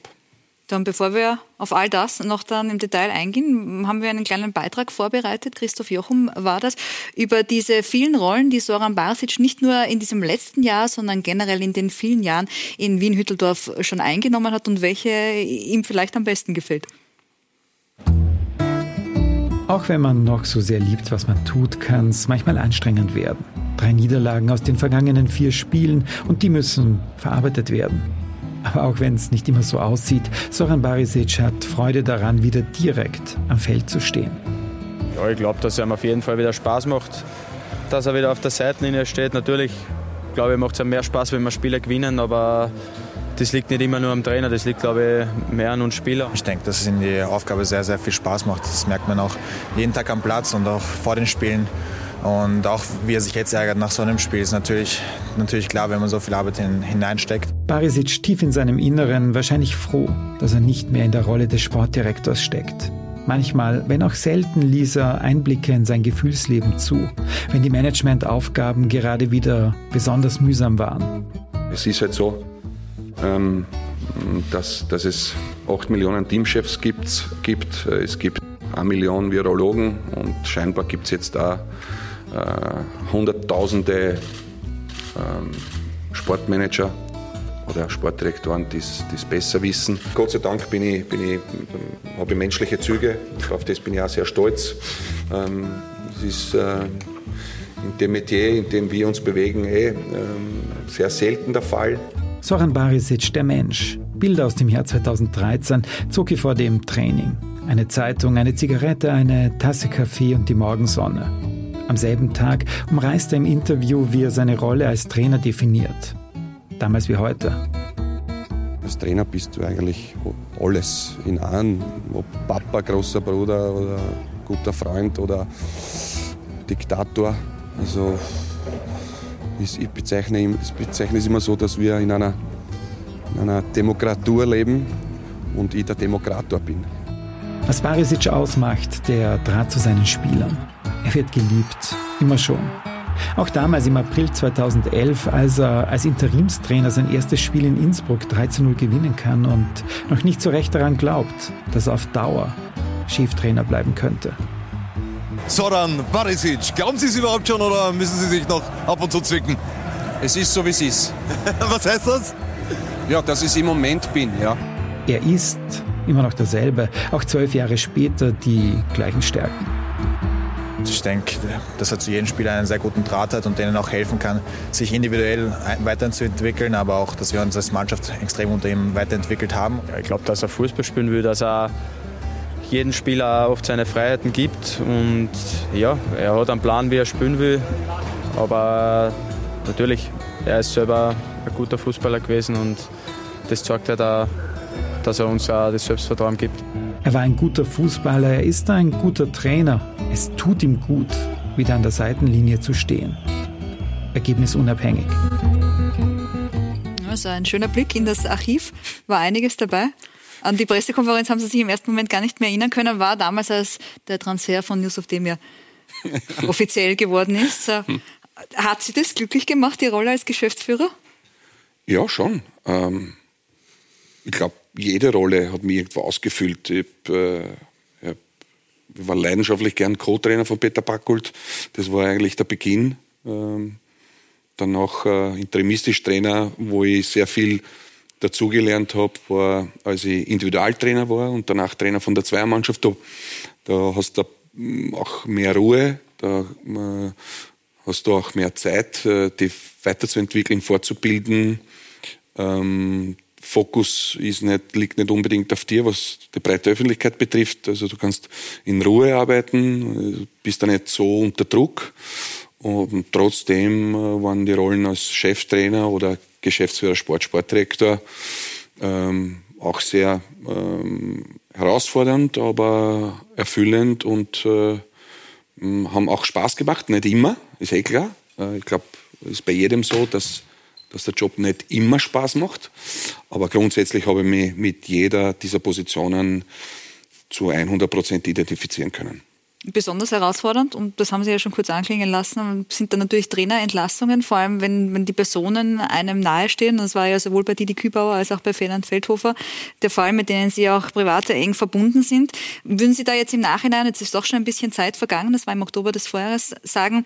Dann, bevor wir auf all das noch dann im Detail eingehen, haben wir einen kleinen Beitrag vorbereitet. Christoph Jochum war das über diese vielen Rollen, die Soran Barsic nicht nur in diesem letzten Jahr, sondern generell in den vielen Jahren in Wien-Hütteldorf schon eingenommen hat und welche ihm vielleicht am besten gefällt. Auch wenn man noch so sehr liebt, was man tut, kann es manchmal anstrengend werden. Drei Niederlagen aus den vergangenen vier Spielen und die müssen verarbeitet werden. Aber auch wenn es nicht immer so aussieht, Soran Barisic hat Freude daran, wieder direkt am Feld zu stehen. Ja, ich glaube, dass es ihm auf jeden Fall wieder Spaß macht, dass er wieder auf der Seitenlinie steht. Natürlich, glaube ich, macht es mehr Spaß, wenn wir Spiele gewinnen, aber das liegt nicht immer nur am Trainer, das liegt, glaube ich, mehr an uns Spielern. Ich denke, dass es in die Aufgabe sehr, sehr viel Spaß macht. Das merkt man auch jeden Tag am Platz und auch vor den Spielen. Und auch wie er sich jetzt ärgert nach so einem Spiel, ist natürlich, natürlich klar, wenn man so viel Arbeit hin, hineinsteckt. Barisic tief in seinem Inneren wahrscheinlich froh, dass er nicht mehr in der Rolle des Sportdirektors steckt. Manchmal, wenn auch selten, ließ er Einblicke in sein Gefühlsleben zu, wenn die Managementaufgaben gerade wieder besonders mühsam waren. Es ist halt so, ähm, dass, dass es 8 Millionen Teamchefs gibt. gibt. Es gibt eine Million Virologen und scheinbar gibt es jetzt da äh, Hunderttausende ähm, Sportmanager oder Sportdirektoren, die es besser wissen. Gott sei Dank bin ich, bin ich, habe ich menschliche Züge, auf das bin ich auch sehr stolz. Ähm, es ist äh, in dem Metier, in dem wir uns bewegen, eh, ähm, sehr selten der Fall. Soran Barisic, der Mensch. Bilder aus dem Jahr 2013 zog er vor dem Training. Eine Zeitung, eine Zigarette, eine Tasse Kaffee und die Morgensonne. Am selben Tag umreißt er im Interview, wie er seine Rolle als Trainer definiert. Damals wie heute. Als Trainer bist du eigentlich alles in einem. Ob Papa, großer Bruder oder guter Freund oder Diktator. Also ich bezeichne, ich bezeichne es immer so, dass wir in einer, in einer Demokratur leben und ich der Demokrator bin. Was Barisic ausmacht, der Draht zu seinen Spielern. Er wird geliebt, immer schon. Auch damals im April 2011, als er als Interimstrainer sein erstes Spiel in Innsbruck 13-0 gewinnen kann und noch nicht so recht daran glaubt, dass er auf Dauer Cheftrainer bleiben könnte. Soran Barisic, glauben Sie es überhaupt schon oder müssen Sie sich noch ab und zu zwicken? Es ist so, wie es ist. Was heißt das? Ja, dass ich im Moment bin, ja. Er ist immer noch derselbe, auch zwölf Jahre später die gleichen Stärken. Ich denke, dass er zu jedem Spieler einen sehr guten Draht hat und denen auch helfen kann, sich individuell weiterzuentwickeln, aber auch, dass wir uns als Mannschaft extrem unter ihm weiterentwickelt haben. Ja, ich glaube, dass er Fußball spielen will, dass er jeden Spieler oft seine Freiheiten gibt und ja, er hat einen Plan, wie er spielen will, aber natürlich, er ist selber ein guter Fußballer gewesen und das zeigt halt auch, dass er uns auch das Selbstvertrauen gibt. Er war ein guter Fußballer, er ist ein guter Trainer. Es tut ihm gut, wieder an der Seitenlinie zu stehen. Ergebnisunabhängig. Also ein schöner Blick in das Archiv, war einiges dabei. An die Pressekonferenz haben Sie sich im ersten Moment gar nicht mehr erinnern können, war damals, als der Transfer von Yusuf Demir offiziell geworden ist. Hat Sie das glücklich gemacht, die Rolle als Geschäftsführer? Ja, schon. Ähm, ich glaube, jede Rolle hat mich irgendwo ausgefüllt. Ich, äh, ich war leidenschaftlich gern Co-Trainer von Peter Backult. Das war eigentlich der Beginn. Ähm, dann auch äh, interimistisch Trainer, wo ich sehr viel dazugelernt habe, war, als ich Individualtrainer war und danach Trainer von der Zweiermannschaft. Da, da hast du auch mehr Ruhe, da äh, hast du auch mehr Zeit, äh, dich weiterzuentwickeln, fortzubilden. Ähm, Fokus ist nicht, liegt nicht unbedingt auf dir, was die breite Öffentlichkeit betrifft. Also du kannst in Ruhe arbeiten, bist da nicht so unter Druck. Und trotzdem äh, waren die Rollen als Cheftrainer oder Geschäftsführer, Sport, Sportdirektor ähm, auch sehr ähm, herausfordernd, aber erfüllend und äh, haben auch Spaß gemacht. Nicht immer, ist eh klar. Äh, ich glaube, ist bei jedem so, dass dass der Job nicht immer Spaß macht. Aber grundsätzlich habe ich mich mit jeder dieser Positionen zu 100 Prozent identifizieren können. Besonders herausfordernd und das haben Sie ja schon kurz anklingen lassen, sind dann natürlich Trainerentlassungen, vor allem wenn, wenn die Personen einem nahestehen. Das war ja sowohl bei Didi Kübauer als auch bei Ferdinand Feldhofer der Fall, mit denen Sie auch privat eng verbunden sind. Würden Sie da jetzt im Nachhinein, jetzt ist doch schon ein bisschen Zeit vergangen, das war im Oktober des Vorjahres, sagen,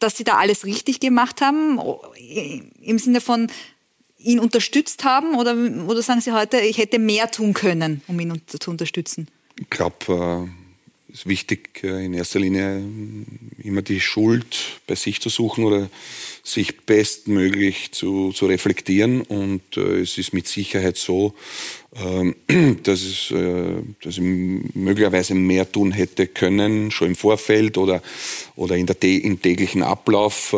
dass Sie da alles richtig gemacht haben, im Sinne von ihn unterstützt haben oder, oder sagen Sie heute, ich hätte mehr tun können, um ihn zu unterstützen? Ich glaube, äh ist wichtig, äh, in erster Linie äh, immer die Schuld bei sich zu suchen oder sich bestmöglich zu, zu reflektieren. Und äh, es ist mit Sicherheit so, äh, dass, es, äh, dass ich möglicherweise mehr tun hätte können, schon im Vorfeld oder, oder in der, im täglichen Ablauf.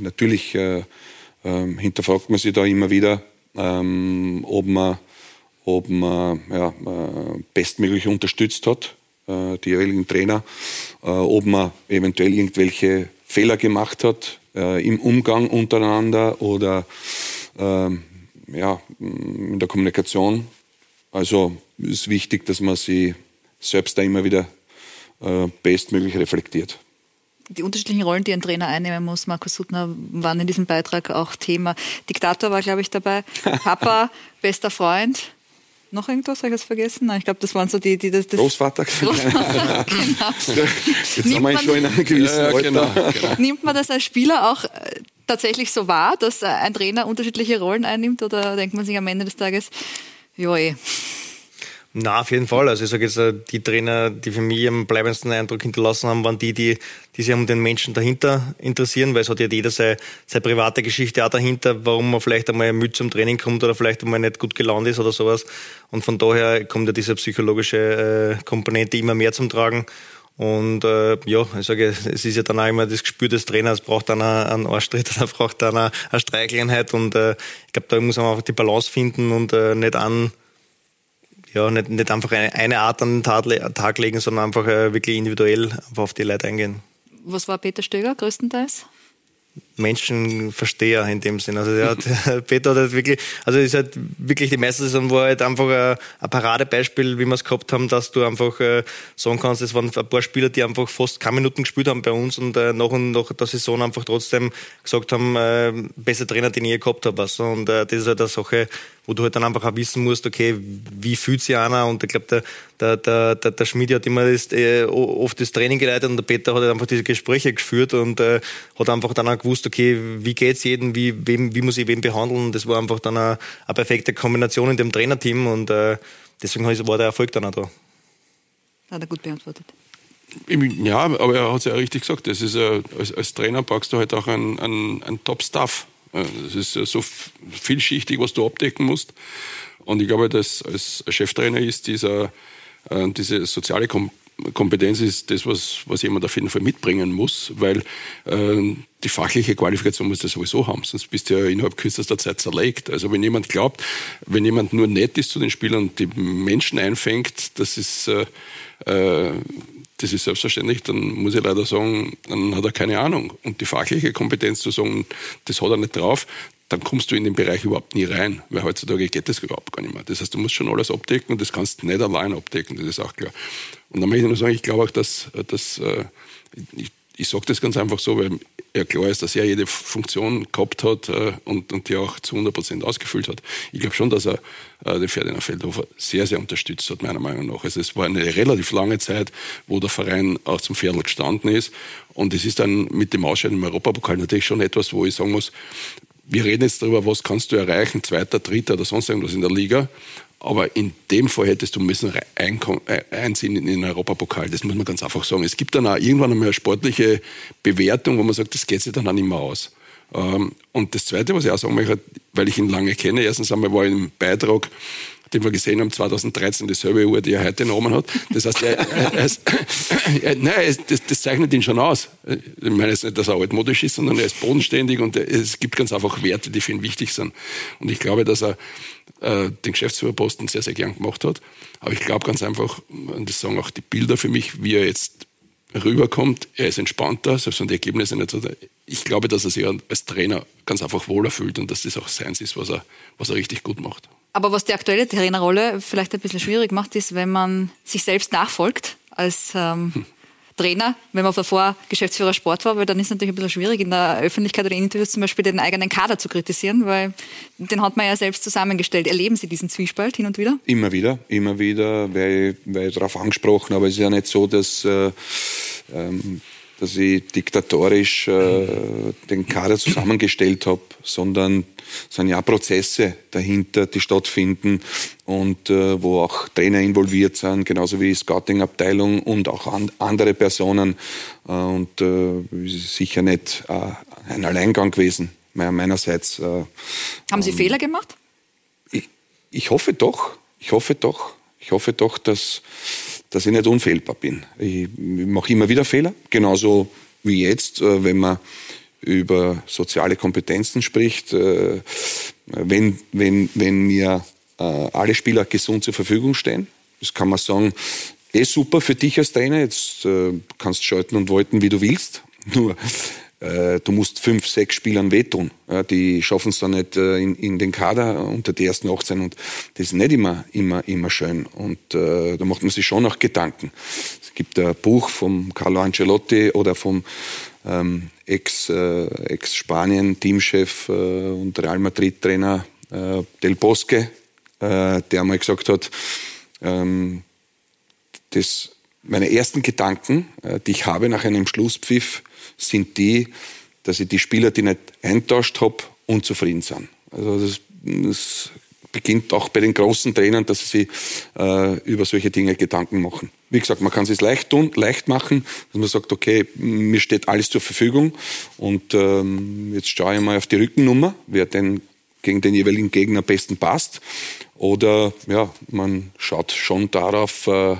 Natürlich ähm, hinterfragt man sich da immer wieder, ähm, ob man ob man ja, bestmöglich unterstützt hat äh, die jeweiligen Trainer, äh, ob man eventuell irgendwelche Fehler gemacht hat äh, im Umgang untereinander oder ähm, ja, in der Kommunikation. Also ist wichtig, dass man sie selbst da immer wieder bestmöglich reflektiert. Die unterschiedlichen Rollen, die ein Trainer einnehmen muss, Markus Suttner, waren in diesem Beitrag auch Thema. Diktator war, glaube ich, dabei. Papa, bester Freund, noch irgendwas? Habe ich das vergessen? Nein, ich glaube, das waren so die... die das, das Großvater. Großvater genau. Jetzt nimmt haben wir ihn schon in einem gewissen ja, ja, genau, genau. Nimmt man das als Spieler auch äh, tatsächlich so wahr, dass ein Trainer unterschiedliche Rollen einnimmt oder denkt man sich am Ende des Tages, ja eh, na, auf jeden Fall. Also ich sage jetzt, äh, die Trainer, die für mich am bleibendsten Eindruck hinterlassen haben, waren die, die, die sich um den Menschen dahinter interessieren, weil es hat ja jeder seine, seine private Geschichte auch dahinter, warum man vielleicht einmal müde zum Training kommt oder vielleicht einmal nicht gut gelaunt ist oder sowas. Und von daher kommt ja diese psychologische äh, Komponente immer mehr zum Tragen. Und äh, ja, ich sage, es ist ja dann auch immer das Gespür des Trainers, braucht dann einen Arschtritt, er braucht dann eine, Streicheleinheit und äh, ich glaube, da muss man einfach die Balance finden und äh, nicht an ja, nicht, nicht einfach eine, eine Art an den Tag legen, sondern einfach äh, wirklich individuell auf die Leute eingehen. Was war Peter Stöger größtenteils? Menschenversteher in dem Sinn. Also der hat, Peter hat halt wirklich, also ist halt wirklich die meiste Saison war halt einfach ein, ein Paradebeispiel, wie wir es gehabt haben, dass du einfach äh, sagen kannst, es waren ein paar Spieler, die einfach fast keine Minuten gespielt haben bei uns und äh, nach und nach der Saison einfach trotzdem gesagt haben, äh, bester Trainer, den ich je gehabt habe. Also, und äh, das ist halt eine Sache, wo du halt dann einfach auch wissen musst, okay, wie fühlt sich einer? Und ich glaube, der, der, der, der, der Schmidt hat immer das, äh, oft das Training geleitet und der Peter hat halt einfach diese Gespräche geführt und äh, hat einfach dann auch gewusst, okay, wie geht's jedem, wie, wem, wie muss ich wen behandeln? Das war einfach dann eine, eine perfekte Kombination in dem Trainerteam und äh, deswegen war der Erfolg dann auch da. Hat er gut beantwortet. Ja, aber er hat es ja richtig gesagt. Das ist, äh, als, als, Trainer packst du halt auch einen, einen, einen Top-Staff. Es ist so vielschichtig, was du abdecken musst. Und ich glaube, dass als Cheftrainer ist dieser, äh, diese soziale Kompetenz ist das, was, was jemand auf jeden Fall mitbringen muss, weil äh, die fachliche Qualifikation muss du sowieso haben, sonst bist du ja innerhalb kürzester Zeit zerlegt. Also wenn jemand glaubt, wenn jemand nur nett ist zu den Spielern und die Menschen einfängt, das ist äh, äh das ist selbstverständlich, dann muss ich leider sagen, dann hat er keine Ahnung. Und die fachliche Kompetenz zu sagen, das hat er nicht drauf, dann kommst du in den Bereich überhaupt nie rein, weil heutzutage geht das überhaupt gar nicht mehr. Das heißt, du musst schon alles abdecken und das kannst du nicht allein abdecken, das ist auch klar. Und dann möchte ich nur sagen, ich glaube auch, dass, dass äh, ich, ich sage das ganz einfach so, weil ja klar ist, dass er jede Funktion gehabt hat äh, und, und die auch zu 100 Prozent ausgefüllt hat. Ich glaube schon, dass er äh, den Ferdinand Feldhofer sehr, sehr unterstützt hat, meiner Meinung nach. Also es war eine relativ lange Zeit, wo der Verein auch zum Viertel gestanden ist. Und es ist dann mit dem Ausscheiden im Europapokal natürlich schon etwas, wo ich sagen muss, wir reden jetzt darüber, was kannst du erreichen, zweiter, dritter oder sonst irgendwas in der Liga. Aber in dem Fall hättest du müssen äh, einziehen in den Europapokal. Das muss man ganz einfach sagen. Es gibt dann auch irgendwann einmal eine sportliche Bewertung, wo man sagt, das geht sich dann auch nicht mehr aus. Ähm, und das Zweite, was ich auch sagen möchte, weil ich ihn lange kenne, erstens einmal war ich im Beitrag den wir gesehen haben, 2013, dieselbe Uhr, die er heute genommen hat. Das heißt, er, er, er ist, er, nein, das, das, zeichnet ihn schon aus. Ich meine jetzt nicht, dass er altmodisch ist, sondern er ist bodenständig und es gibt ganz einfach Werte, die für ihn wichtig sind. Und ich glaube, dass er äh, den Geschäftsführerposten sehr, sehr gern gemacht hat. Aber ich glaube ganz einfach, und das sagen auch die Bilder für mich, wie er jetzt rüberkommt, er ist entspannter, selbst wenn die Ergebnisse nicht so. Ich glaube, dass er sich als Trainer ganz einfach wohler fühlt und dass das auch seins ist, was er, was er richtig gut macht. Aber was die aktuelle Trainerrolle vielleicht ein bisschen schwierig macht, ist, wenn man sich selbst nachfolgt als ähm, hm. Trainer, wenn man davor Geschäftsführer Sport war, weil dann ist es natürlich ein bisschen schwierig, in der Öffentlichkeit oder in Interviews zum Beispiel den eigenen Kader zu kritisieren, weil den hat man ja selbst zusammengestellt. Erleben Sie diesen Zwiespalt hin und wieder? Immer wieder, immer wieder, weil, weil darauf angesprochen, aber es ist ja nicht so, dass äh, ähm, dass ich diktatorisch äh, den Kader zusammengestellt habe, sondern es sind ja Prozesse dahinter, die stattfinden und äh, wo auch Trainer involviert sind, genauso wie Scouting-Abteilung und auch an, andere Personen. Äh, und äh, sicher nicht äh, ein Alleingang gewesen, meinerseits. Äh, Haben Sie ähm, Fehler gemacht? Ich, ich hoffe doch. Ich hoffe doch. Ich hoffe doch, dass dass ich nicht unfehlbar bin. Ich mache immer wieder Fehler, genauso wie jetzt, äh, wenn man über soziale Kompetenzen spricht. Äh, wenn, wenn, wenn mir äh, alle Spieler gesund zur Verfügung stehen, das kann man sagen, eh super für dich als Trainer, jetzt kannst du schalten und walten, wie du willst. Nur du musst fünf, sechs Spielern wehtun. Die schaffen es dann nicht äh, in, in, den Kader unter die ersten 18 und das ist nicht immer, immer, immer schön. Und äh, da macht man sich schon noch Gedanken. Es gibt ein Buch vom Carlo Ancelotti oder vom ähm, Ex-Spanien-Teamchef äh, äh, und Real Madrid-Trainer äh, Del Bosque, der mal gesagt hat, ähm, das, meine ersten Gedanken, die ich habe nach einem Schlusspfiff, sind die, dass ich die Spieler, die nicht eintauscht habe, unzufrieden sind. Also das, das beginnt auch bei den großen Trainern, dass sie äh, über solche Dinge Gedanken machen. Wie gesagt, man kann es leicht tun, leicht machen, dass man sagt, okay, mir steht alles zur Verfügung und ähm, jetzt schaue ich mal auf die Rückennummer, wer denn gegen den jeweiligen Gegner am besten passt. Oder ja, man schaut schon darauf, äh,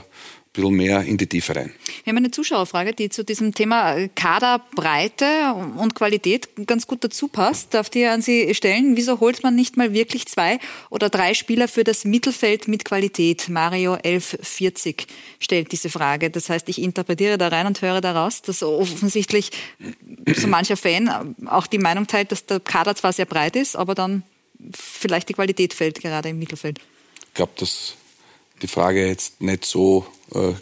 bisschen mehr in die Tiefe rein. Wir haben eine Zuschauerfrage, die zu diesem Thema Kaderbreite und Qualität ganz gut dazu passt. Darf die an Sie stellen? Wieso holt man nicht mal wirklich zwei oder drei Spieler für das Mittelfeld mit Qualität? Mario 1140 stellt diese Frage. Das heißt, ich interpretiere da rein und höre daraus, dass offensichtlich so mancher Fan auch die Meinung teilt, dass der Kader zwar sehr breit ist, aber dann vielleicht die Qualität fällt gerade im Mittelfeld. Ich glaube, dass die Frage jetzt nicht so äh,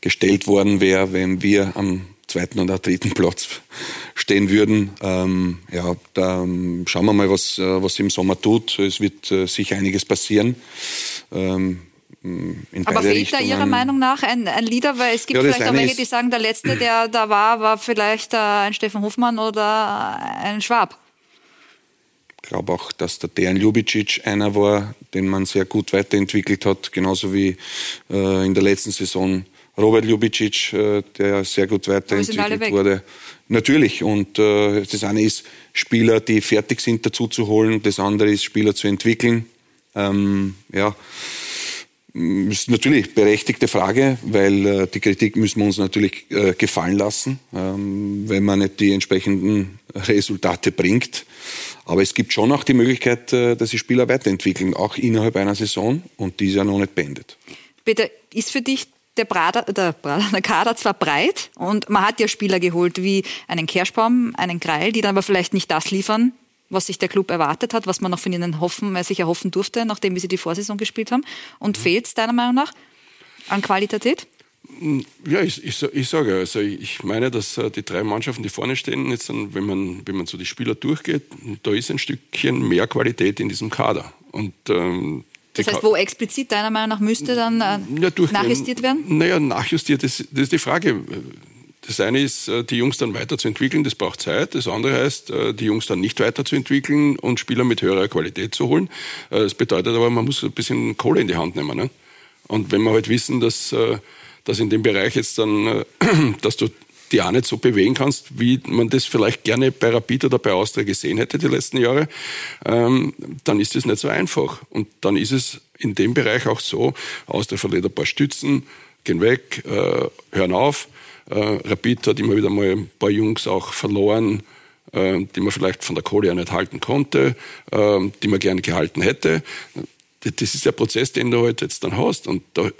gestellt worden wäre, wenn wir am zweiten oder dritten Platz stehen würden. Ähm, ja, da ähm, schauen wir mal, was, äh, was im Sommer tut. Es wird äh, sicher einiges passieren. Ähm, Aber fehlt Richtungen. da Ihrer Meinung nach ein, ein Leader? Weil es gibt ja, vielleicht auch welche, die sagen, der Letzte, der da war, war vielleicht äh, ein Stefan Hofmann oder ein Schwab. Ich glaube auch, dass der Dejan Ljubicic einer war, den man sehr gut weiterentwickelt hat, genauso wie äh, in der letzten Saison Robert Ljubicic, äh, der sehr gut weiterentwickelt wurde. Natürlich. Und äh, das eine ist, Spieler, die fertig sind, dazu zu holen. Das andere ist, Spieler zu entwickeln. Ähm, ja, das ist natürlich eine berechtigte Frage, weil äh, die Kritik müssen wir uns natürlich äh, gefallen lassen, ähm, wenn man nicht die entsprechenden Resultate bringt. Aber es gibt schon auch die Möglichkeit, äh, dass sich Spieler weiterentwickeln, auch innerhalb einer Saison und die ist ja noch nicht beendet. Peter, ist für dich der, Brader, der, Brader, der Kader zwar breit und man hat ja Spieler geholt wie einen Kerschbaum, einen Greil, die dann aber vielleicht nicht das liefern, was sich der Club erwartet hat, was man noch von ihnen hoffen, äh, sich erhoffen durfte, nachdem wie sie die Vorsaison gespielt haben. Und mhm. fehlt es deiner Meinung nach an Qualität? Hm, ja, ich, ich, ich sage, also ich meine, dass äh, die drei Mannschaften, die vorne stehen, jetzt dann, wenn man, wenn man so die Spieler durchgeht, da ist ein Stückchen mehr Qualität in diesem Kader. Und, ähm, das heißt, wo explizit deiner Meinung nach müsste dann äh, ja, nachjustiert werden? Naja, nachjustiert, das, das ist die Frage. Das eine ist, äh, die Jungs dann weiterzuentwickeln, das braucht Zeit. Das andere heißt, äh, die Jungs dann nicht weiterzuentwickeln und Spieler mit höherer Qualität zu holen. Das bedeutet aber, man muss ein bisschen Kohle in die Hand nehmen. Ne? Und wenn wir halt wissen, dass dass in dem Bereich jetzt dann, äh, dass du die auch nicht so bewegen kannst, wie man das vielleicht gerne bei Rapid oder bei Austria gesehen hätte die letzten Jahre, ähm, dann ist es nicht so einfach. Und dann ist es in dem Bereich auch so, Austria verliert ein paar Stützen, gehen weg, äh, hören auf. Äh, Rapid hat immer wieder mal ein paar Jungs auch verloren, die man vielleicht von der Kohle ja nicht halten konnte, die man gerne gehalten hätte. Das ist der Prozess, den du halt jetzt dann hast. Und da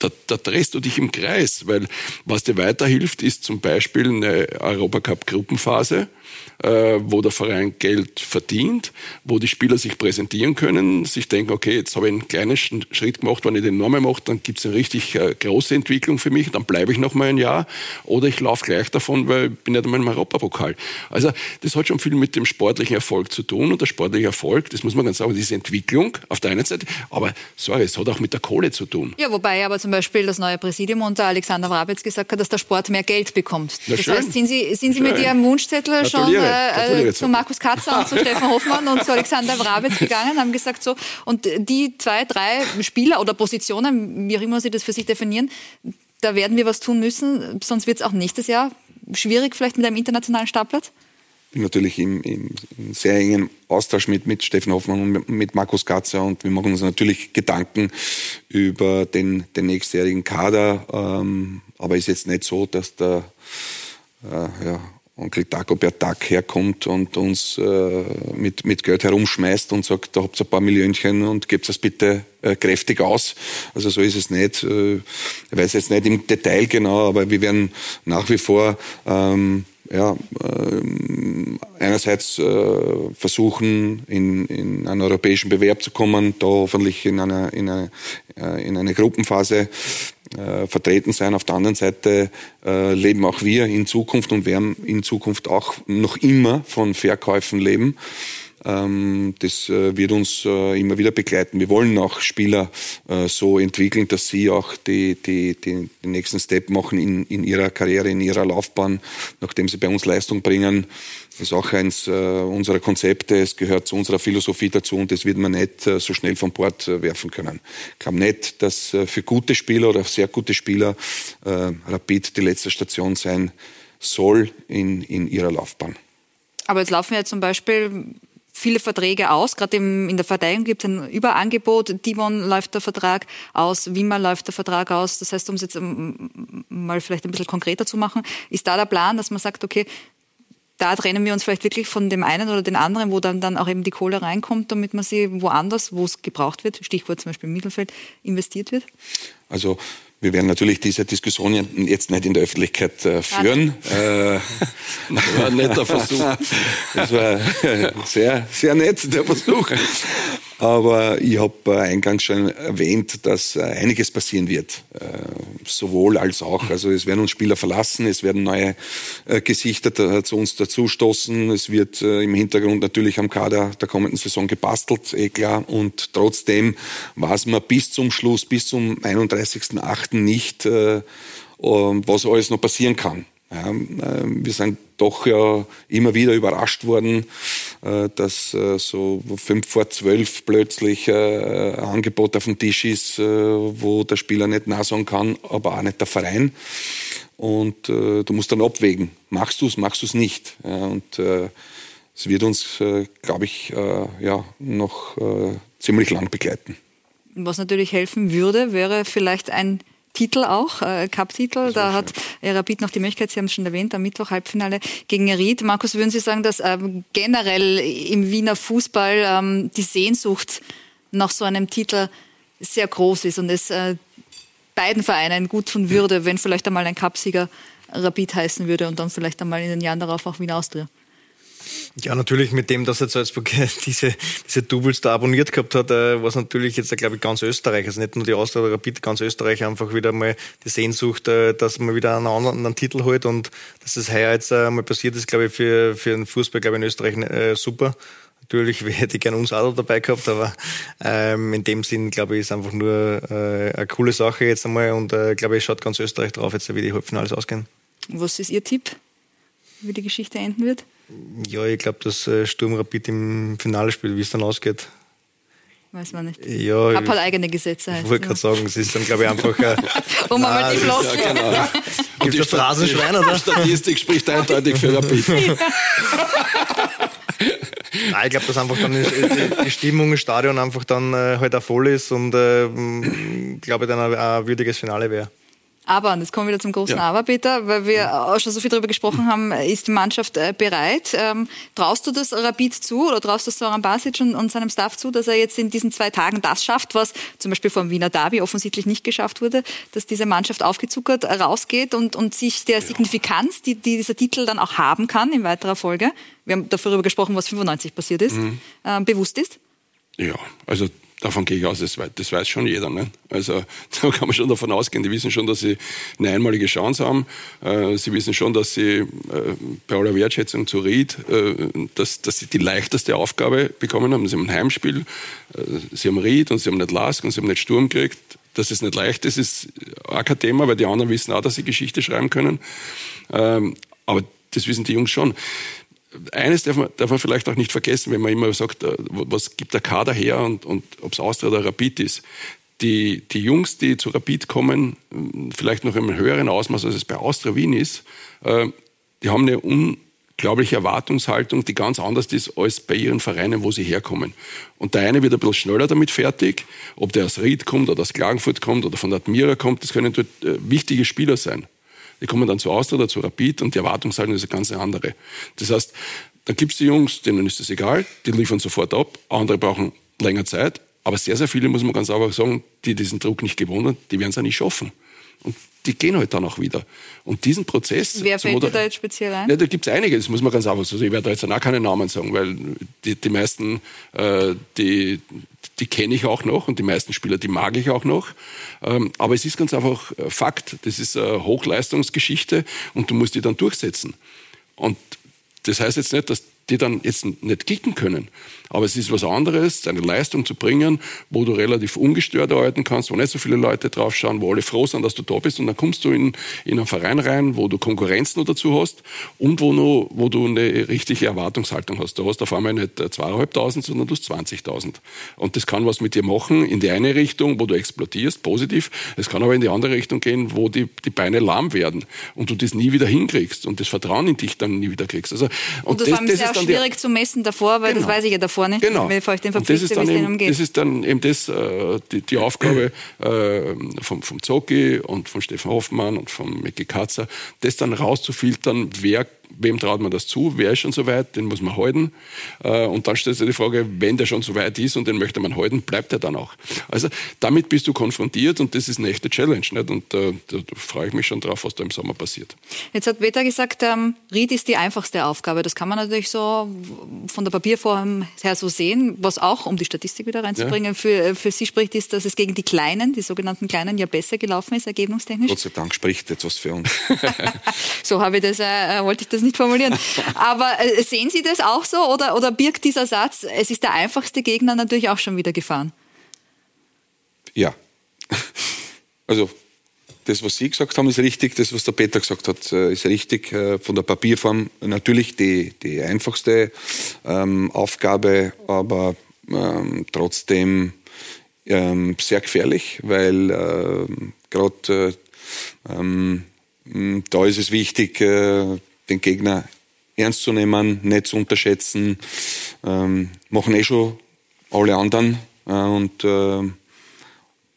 da, da drehst du dich im Kreis, weil was dir weiterhilft, ist zum Beispiel eine Europacup-Gruppenphase, wo der Verein Geld verdient, wo die Spieler sich präsentieren können, sich denken, okay, jetzt habe ich einen kleinen Schritt gemacht, wenn ich den nochmal mache, dann gibt es eine richtig äh, große Entwicklung für mich, dann bleibe ich noch mal ein Jahr oder ich laufe gleich davon, weil ich bin nicht einmal im Europapokal. Also das hat schon viel mit dem sportlichen Erfolg zu tun und der sportliche Erfolg, das muss man ganz sagen, diese Entwicklung auf der einen Seite, aber sorry, es hat auch mit der Kohle zu tun. Ja, wobei aber zum Beispiel das neue Präsidium unter Alexander Wrabetz gesagt hat, dass der Sport mehr Geld bekommt. Na das schön. heißt, sind Sie, sind Sie mit Ihrem Wunschzettel schon Gratuliere. äh, Gratuliere zu Markus Katzer und zu Stefan Hoffmann und zu Alexander Wrabetz gegangen, haben gesagt so, und die zwei, drei Spieler oder Positionen, wie auch immer Sie das für sich definieren, da werden wir was tun müssen, sonst wird es auch nächstes Jahr schwierig vielleicht mit einem internationalen Startplatz? bin natürlich im, im, im sehr engen Austausch mit, mit Steffen Hoffmann und mit, Markus Gatzer und wir machen uns natürlich Gedanken über den, den nächstjährigen Kader. Ähm, aber ist jetzt nicht so, dass der äh, ja, Onkel Dagobert Duck herkommt und uns äh, mit, mit Geld herumschmeißt und sagt, da habt ihr ein paar Millionchen und gebt das bitte äh, kräftig aus. Also so ist es nicht. Äh, ich weiß jetzt nicht im Detail genau, aber wir werden nach wie vor ähm, ja, ähm, einerseits äh, versuchen, in, in einen europäischen Bewerb zu kommen, da hoffentlich in einer, in eine, äh, in eine Gruppenphase äh, vertreten sein. Auf der anderen Seite äh, leben auch wir in Zukunft und werden in Zukunft auch noch immer von Verkäufen leben. Ähm, das äh, wird uns äh, immer wieder begleiten. Wir wollen auch Spieler äh, so entwickeln, dass sie auch die, die, die, den nächsten Step machen in, in ihrer Karriere, in ihrer Laufbahn, nachdem sie bei uns Leistung bringen. Das ist auch eins unserer Konzepte. Es gehört zu unserer Philosophie dazu und das wird man nicht so schnell von Bord werfen können. Ich glaube nicht, dass für gute Spieler oder sehr gute Spieler Rapid die letzte Station sein soll in, in ihrer Laufbahn. Aber jetzt laufen ja zum Beispiel viele Verträge aus. Gerade in der Verteidigung gibt es ein Überangebot. Dimon läuft der Vertrag aus, Wimmer läuft der Vertrag aus. Das heißt, um es jetzt mal vielleicht ein bisschen konkreter zu machen, ist da der Plan, dass man sagt, okay, da trennen wir uns vielleicht wirklich von dem einen oder den anderen, wo dann, dann auch eben die Kohle reinkommt, damit man sie woanders, wo es gebraucht wird, Stichwort zum Beispiel im Mittelfeld, investiert wird? Also wir werden natürlich diese Diskussion jetzt nicht in der Öffentlichkeit äh, führen. Äh, das war ein netter Versuch. Das war sehr, sehr nett, der Versuch. Aber ich habe äh, eingangs schon erwähnt, dass äh, einiges passieren wird. Äh, sowohl als auch. Also es werden uns Spieler verlassen, es werden neue Gesichter zu uns dazustoßen. Es wird im Hintergrund natürlich am Kader der kommenden Saison gebastelt, eh klar. Und trotzdem weiß man bis zum Schluss, bis zum 31.08. nicht, äh, was alles noch passieren kann. Ähm, wir sind doch ja immer wieder überrascht worden, äh, dass äh, so fünf vor zwölf plötzlich äh, ein Angebot auf dem Tisch ist, wo der Spieler nicht nachsagen kann, aber auch nicht der Verein. Und du musst dann abwägen, machst du es, machst du es nicht. Und es wird uns, glaube ich, ja, noch ziemlich lang begleiten. Was natürlich helfen würde, wäre vielleicht ein Titel auch, äh, Cup-Titel. Da hat äh, Rapid noch die Möglichkeit, Sie haben es schon erwähnt, am Mittwoch Halbfinale gegen Ried. Markus, würden Sie sagen, dass ähm, generell im Wiener Fußball ähm, die Sehnsucht nach so einem Titel sehr groß ist und es äh, beiden Vereinen gut tun würde, wenn vielleicht einmal ein Cupsieger Rapid heißen würde und dann vielleicht einmal in den Jahren darauf auch Wien Austria? Ja, natürlich mit dem, dass jetzt Salzburg diese, diese Doubles da abonniert gehabt hat, äh, was natürlich jetzt, glaube ich, ganz Österreich, also nicht nur die Austria oder Rapid, ganz Österreich einfach wieder mal die Sehnsucht, äh, dass man wieder einen anderen Titel holt und dass das heuer jetzt äh, mal passiert ist, glaube ich, für, für den Fußball, glaube ich, in Österreich äh, super. Natürlich hätte ich gerne uns auch dabei gehabt, aber ähm, in dem Sinn, glaube ich, ist einfach nur äh, eine coole Sache jetzt einmal und äh, glaube ich, schaut ganz Österreich drauf, jetzt wie die Halbfinals ausgehen. Was ist Ihr Tipp, wie die Geschichte enden wird? Ja, ich glaube, dass äh, Sturm Rapid im Finale spielt, wie es dann ausgeht. Weiß man nicht. Ja, ich habe halt eigene Gesetze. Ich wollte gerade sagen, es ist dann, glaube ich, einfach. Äh, um mal die Flossen. Ja, genau. Und die Straßenschwein, oder? Statistik spricht eindeutig für Rapid. Nein, ich glaube, dass einfach dann die, die Stimmung im Stadion einfach dann äh, halt auch voll ist und äh, glaube ich dann ein, ein würdiges Finale wäre. Aber, und jetzt kommen wir wieder zum großen ja. Aber, Peter, weil wir auch schon so viel darüber gesprochen haben, ist die Mannschaft äh, bereit? Ähm, traust du das Rapid zu oder traust du Soran Basic und, und, seinem Staff zu, dass er jetzt in diesen zwei Tagen das schafft, was zum Beispiel vom Wiener Derby offensichtlich nicht geschafft wurde, dass diese Mannschaft aufgezuckert rausgeht und, und sich der Signifikanz, die, die, dieser Titel dann auch haben kann in weiterer Folge, wir haben darüber gesprochen, was 95 passiert ist, mhm. äh, bewusst ist? Ja, also Davon gehe ich aus, das weiß, das weiß schon jeder. Ne? Also da kann man schon davon ausgehen, die wissen schon, dass sie eine einmalige Chance haben. Äh, sie wissen schon, dass sie äh, bei aller Wertschätzung zu Ried, äh, dass, dass sie die leichteste Aufgabe bekommen haben. Sie haben ein Heimspiel, äh, sie haben Ried und sie haben nicht Lask und sie haben nicht Sturm gekriegt. Dass es nicht leicht ist, ist auch kein Thema, weil die anderen wissen auch, dass sie Geschichte schreiben können. Ähm, aber das wissen die Jungs schon eines darf man, darf man vielleicht auch nicht vergessen, wenn man immer sagt, äh, was gibt der Kader her und, und ob es Austria oder Rapid ist. Die, die Jungs, die zu Rapid kommen, vielleicht noch einem höheren Ausmaß, als es bei Austria Wien ist, äh, die haben eine unglaubliche Erwartungshaltung, die ganz anders ist als bei ihren Vereinen, wo sie herkommen. Und der eine wird ein bisschen schneller damit fertig, ob der aus Ried kommt oder aus Klagenfurt kommt oder von der Admira kommt, das können dort äh, wichtige Spieler sein. Die kommen dann zu Austria oder zu Rapid und die Erwartungshaltung ist eine ganz andere. Das heißt, da gibt es die Jungs, denen ist das egal, die liefern sofort ab. Andere brauchen länger Zeit. Aber sehr, sehr viele, muss man ganz einfach sagen, die diesen Druck nicht gewohnt haben, die werden es auch nicht schaffen. Und die gehen halt dann auch wieder. Und diesen Prozess. Wer fällt dir da jetzt speziell ein? Ja, da gibt es einige, das muss man ganz einfach sagen. Ich werde da jetzt auch keine Namen sagen, weil die, die meisten, äh, die, die kenne ich auch noch und die meisten Spieler, die mag ich auch noch. Ähm, aber es ist ganz einfach äh, Fakt. Das ist eine Hochleistungsgeschichte und du musst die dann durchsetzen. Und das heißt jetzt nicht, dass die dann jetzt nicht kicken können. Aber es ist was anderes, deine Leistung zu bringen, wo du relativ ungestört arbeiten kannst, wo nicht so viele Leute draufschauen, wo alle froh sind, dass du da bist. Und dann kommst du in, in einen Verein rein, wo du Konkurrenz noch dazu hast und wo, noch, wo du eine richtige Erwartungshaltung hast. Da hast du auf einmal nicht zweieinhalbtausend, sondern du hast 20.000. Und das kann was mit dir machen in die eine Richtung, wo du explodierst, positiv. Es kann aber in die andere Richtung gehen, wo die, die Beine lahm werden und du das nie wieder hinkriegst und das Vertrauen in dich dann nie wieder kriegst. Also, und, und das, das, das ist dann schwierig zu messen davor, weil genau. das weiß ich ja davor nicht. Genau. Bevor ich den verpflichte, das ist, dann eben, das ist dann eben das, äh, die, die, Aufgabe äh, vom, vom Zocki und von Stefan Hoffmann und von Micky Katzer, das dann rauszufiltern, wer wem traut man das zu, wer ist schon so weit, den muss man halten. Äh, und dann stellt sich die Frage, wenn der schon so weit ist und den möchte man halten, bleibt er dann auch. Also damit bist du konfrontiert und das ist eine echte Challenge. Nicht? Und äh, da, da freue ich mich schon drauf, was da im Sommer passiert. Jetzt hat Peter gesagt, ähm, Ried ist die einfachste Aufgabe. Das kann man natürlich so von der Papierform her so sehen. Was auch, um die Statistik wieder reinzubringen, ja. für, für Sie spricht, ist, dass es gegen die Kleinen, die sogenannten Kleinen, ja besser gelaufen ist, ergebnistechnisch. Gott sei Dank spricht etwas für uns. so habe ich das, äh, wollte ich das nicht formulieren. Aber äh, sehen Sie das auch so oder, oder birgt dieser Satz, es ist der einfachste Gegner natürlich auch schon wieder gefahren? Ja. Also das, was Sie gesagt haben, ist richtig. Das, was der Peter gesagt hat, äh, ist richtig. Äh, von der Papierform natürlich die, die einfachste ähm, Aufgabe, aber ähm, trotzdem ähm, sehr gefährlich, weil ähm, gerade äh, ähm, da ist es wichtig, äh, den Gegner ernst zu nehmen, nicht zu unterschätzen. Ähm, machen eh schon alle anderen. Äh, und äh,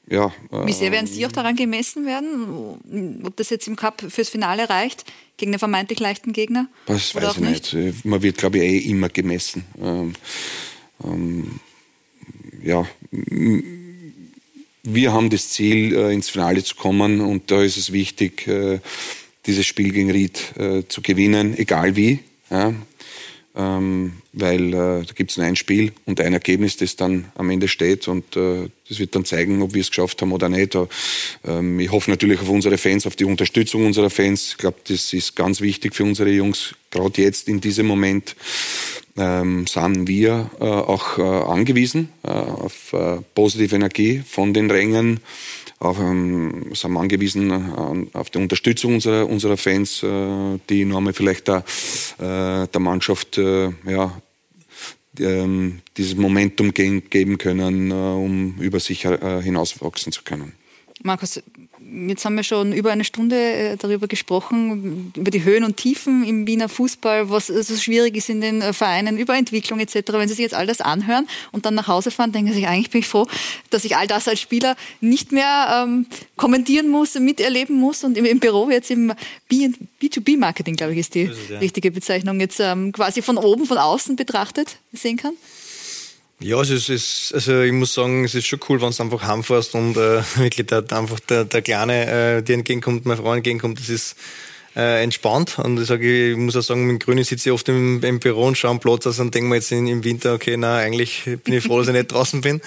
ja. Äh, Wie sehr werden Sie auch daran gemessen werden, ob das jetzt im Cup fürs Finale reicht, gegen den vermeintlich leichten Gegner? Das weiß ich nicht? nicht. Man wird, glaube ich, eh immer gemessen. Ähm, ähm, ja, wir haben das Ziel, äh, ins Finale zu kommen und da ist es wichtig, äh, dieses Spiel gegen Ried äh, zu gewinnen, egal wie. Ja? Ähm, weil äh, da gibt es nur ein Spiel und ein Ergebnis, das dann am Ende steht und äh, das wird dann zeigen, ob wir es geschafft haben oder nicht. Ähm, ich hoffe natürlich auf unsere Fans, auf die Unterstützung unserer Fans. Ich glaube, das ist ganz wichtig für unsere Jungs, gerade jetzt in diesem Moment. Ähm, sind wir äh, auch äh, angewiesen äh, auf äh, positive Energie von den Rängen auf, ähm, sind angewiesen äh, auf die Unterstützung unserer, unserer Fans, äh, die einmal vielleicht der, äh, der Mannschaft äh, ja, ähm, dieses Momentum geben können, äh, um über sich äh, hinauswachsen zu können. Markus, Jetzt haben wir schon über eine Stunde äh, darüber gesprochen, über die Höhen und Tiefen im Wiener Fußball, was so schwierig ist in den äh, Vereinen, Überentwicklung etc. Wenn Sie sich jetzt all das anhören und dann nach Hause fahren, denken Sie sich, eigentlich bin ich froh, dass ich all das als Spieler nicht mehr ähm, kommentieren muss, miterleben muss und im, im Büro jetzt im B2B-Marketing, glaube ich, ist die ist ja. richtige Bezeichnung, jetzt ähm, quasi von oben, von außen betrachtet sehen kann? Ja, es ist, ist, also ich muss sagen, es ist schon cool, wenn du einfach heimfährst und äh, wirklich der, einfach der, der Kleine äh, dir entgegenkommt, meine Frau entgegenkommt, das ist äh, entspannt. Und ich sage, ich muss auch sagen, mit Grünen sitze ich oft im, im Büro und schaue am Platz aus und denke mir jetzt in, im Winter, okay, na eigentlich bin ich froh, dass ich nicht draußen bin.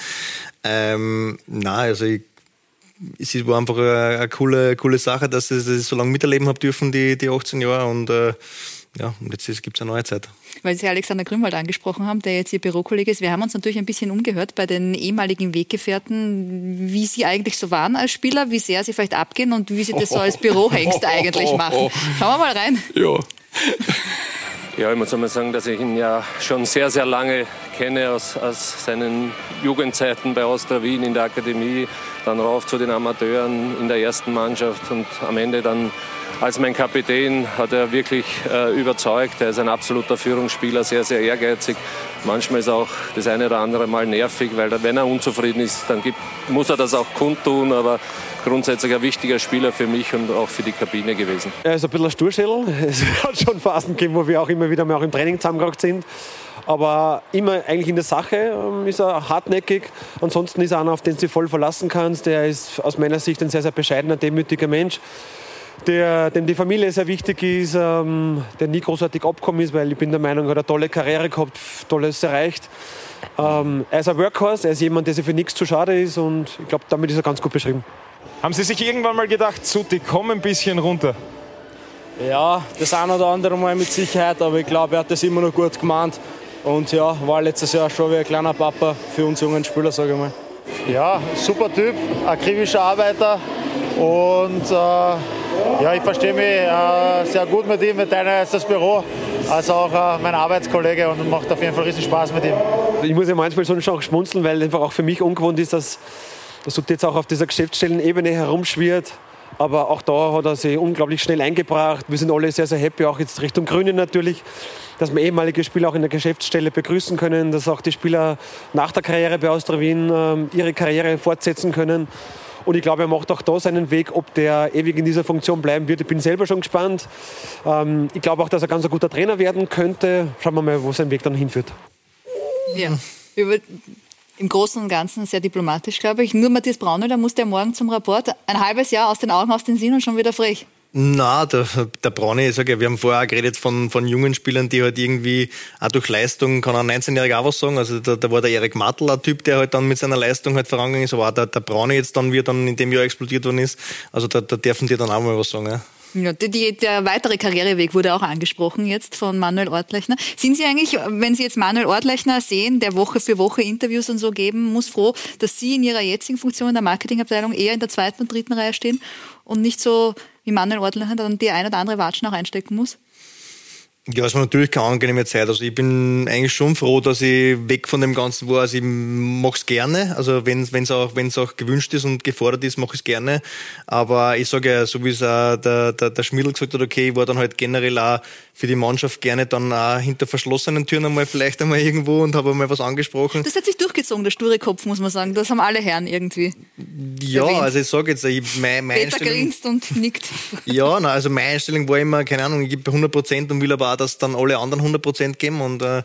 Ähm, na, also ich, es war einfach eine, eine coole, coole Sache, dass ich, ich so lange miterleben habe dürfen, die, die 18 Jahre. Und äh, ja, und jetzt gibt es eine neue Zeit. Weil Sie Alexander Grünwald angesprochen haben, der jetzt Ihr Bürokollege ist. Wir haben uns natürlich ein bisschen umgehört bei den ehemaligen Weggefährten, wie Sie eigentlich so waren als Spieler, wie sehr Sie vielleicht abgehen und wie Sie das so als Bürohengst eigentlich machen. Schauen wir mal rein. Ja. Ja, ich muss einmal sagen, dass ich ihn ja schon sehr, sehr lange kenne aus, aus seinen Jugendzeiten bei Austria Wien in der Akademie, dann rauf zu den Amateuren in der ersten Mannschaft und am Ende dann als mein Kapitän hat er wirklich äh, überzeugt. Er ist ein absoluter Führungsspieler, sehr, sehr ehrgeizig. Manchmal ist auch das eine oder andere Mal nervig, weil er, wenn er unzufrieden ist, dann gibt, muss er das auch kundtun. Aber grundsätzlich ein wichtiger Spieler für mich und auch für die Kabine gewesen. Er ist ein bisschen ein Sturschädel. Es hat schon Phasen gegeben, wo wir auch immer wieder mal auch im Training zusammengebracht sind. Aber immer eigentlich in der Sache ähm, ist er hartnäckig. Ansonsten ist er einer, auf den du voll verlassen kannst. Der ist aus meiner Sicht ein sehr, sehr bescheidener, demütiger Mensch der, dem die Familie sehr wichtig ist, ähm, der nie großartig abgekommen ist, weil ich bin der Meinung, er hat eine tolle Karriere gehabt, tolles erreicht. Ähm, er ist ein Workhorse, er ist jemand, der sich für nichts zu schade ist und ich glaube, damit ist er ganz gut beschrieben. Haben Sie sich irgendwann mal gedacht, Suti, komm ein bisschen runter? Ja, das eine oder andere Mal mit Sicherheit, aber ich glaube, er hat das immer noch gut gemeint. Und ja, war letztes Jahr schon wie ein kleiner Papa für uns jungen Spieler, sage ich mal. Ja, super Typ, akribischer Arbeiter und äh ja, ich verstehe mich äh, sehr gut mit ihm. Wir teilen jetzt das Büro, also auch äh, mein Arbeitskollege und macht auf jeden Fall riesen Spaß mit ihm. Ich muss ja manchmal schon schmunzeln, weil einfach auch für mich ungewohnt ist, dass, dass du jetzt auch auf dieser Geschäftsstellenebene herumschwirrt. Aber auch da hat er sich unglaublich schnell eingebracht. Wir sind alle sehr, sehr happy, auch jetzt Richtung Grünen natürlich, dass wir ehemalige Spieler auch in der Geschäftsstelle begrüßen können, dass auch die Spieler nach der Karriere bei Austria Wien äh, ihre Karriere fortsetzen können. Und ich glaube, er macht auch da seinen Weg, ob der ewig in dieser Funktion bleiben wird. Ich bin selber schon gespannt. Ähm, ich glaube auch, dass er ganz ein guter Trainer werden könnte. Schauen wir mal, wo sein Weg dann hinführt. Ja, über, im Großen und Ganzen sehr diplomatisch, glaube ich. Nur Matthias Braunel, da musste er morgen zum Rapport. Ein halbes Jahr aus den Augen, aus den Sinn und schon wieder frech. Na, der, der Braune, ich sage ja, wir haben vorher auch geredet von, von jungen Spielern, die halt irgendwie auch durch Leistung, kann ein 19-Jähriger auch was sagen. Also da, da war der Erik Mattel ein Typ, der halt dann mit seiner Leistung halt vorangegangen ist, aber auch der, der Braune jetzt dann, wie er dann in dem Jahr explodiert worden ist. Also da, da dürfen die dann auch mal was sagen, ja. Ja, die, der weitere Karriereweg wurde auch angesprochen jetzt von Manuel Ortlechner. Sind Sie eigentlich, wenn Sie jetzt Manuel Ortlechner sehen, der Woche für Woche Interviews und so geben muss, froh, dass Sie in Ihrer jetzigen Funktion in der Marketingabteilung eher in der zweiten und dritten Reihe stehen und nicht so wie Manuel Ortler dann die ein oder andere Watschen auch einstecken muss? Ja, es war natürlich keine angenehme Zeit. Also ich bin eigentlich schon froh, dass ich weg von dem Ganzen war. Also ich mache es gerne. Also wenn es auch, wenn's auch gewünscht ist und gefordert ist, mache ich es gerne. Aber ich sage ja, so wie es auch der, der, der Schmiedl gesagt hat, okay, ich war dann halt generell auch für die Mannschaft gerne dann auch hinter verschlossenen Türen einmal vielleicht einmal irgendwo und habe einmal was angesprochen. Das hat sich durchgezogen, der sture Kopf, muss man sagen. Das haben alle Herren irgendwie. Ja, erwähnt. also ich sage jetzt, ich, mein, meine Peter Einstellung, grinst und nickt. Ja, na, also meine Einstellung war immer, keine Ahnung, ich gebe 100 Prozent und will aber auch, dass dann alle anderen 100 Prozent geben und äh,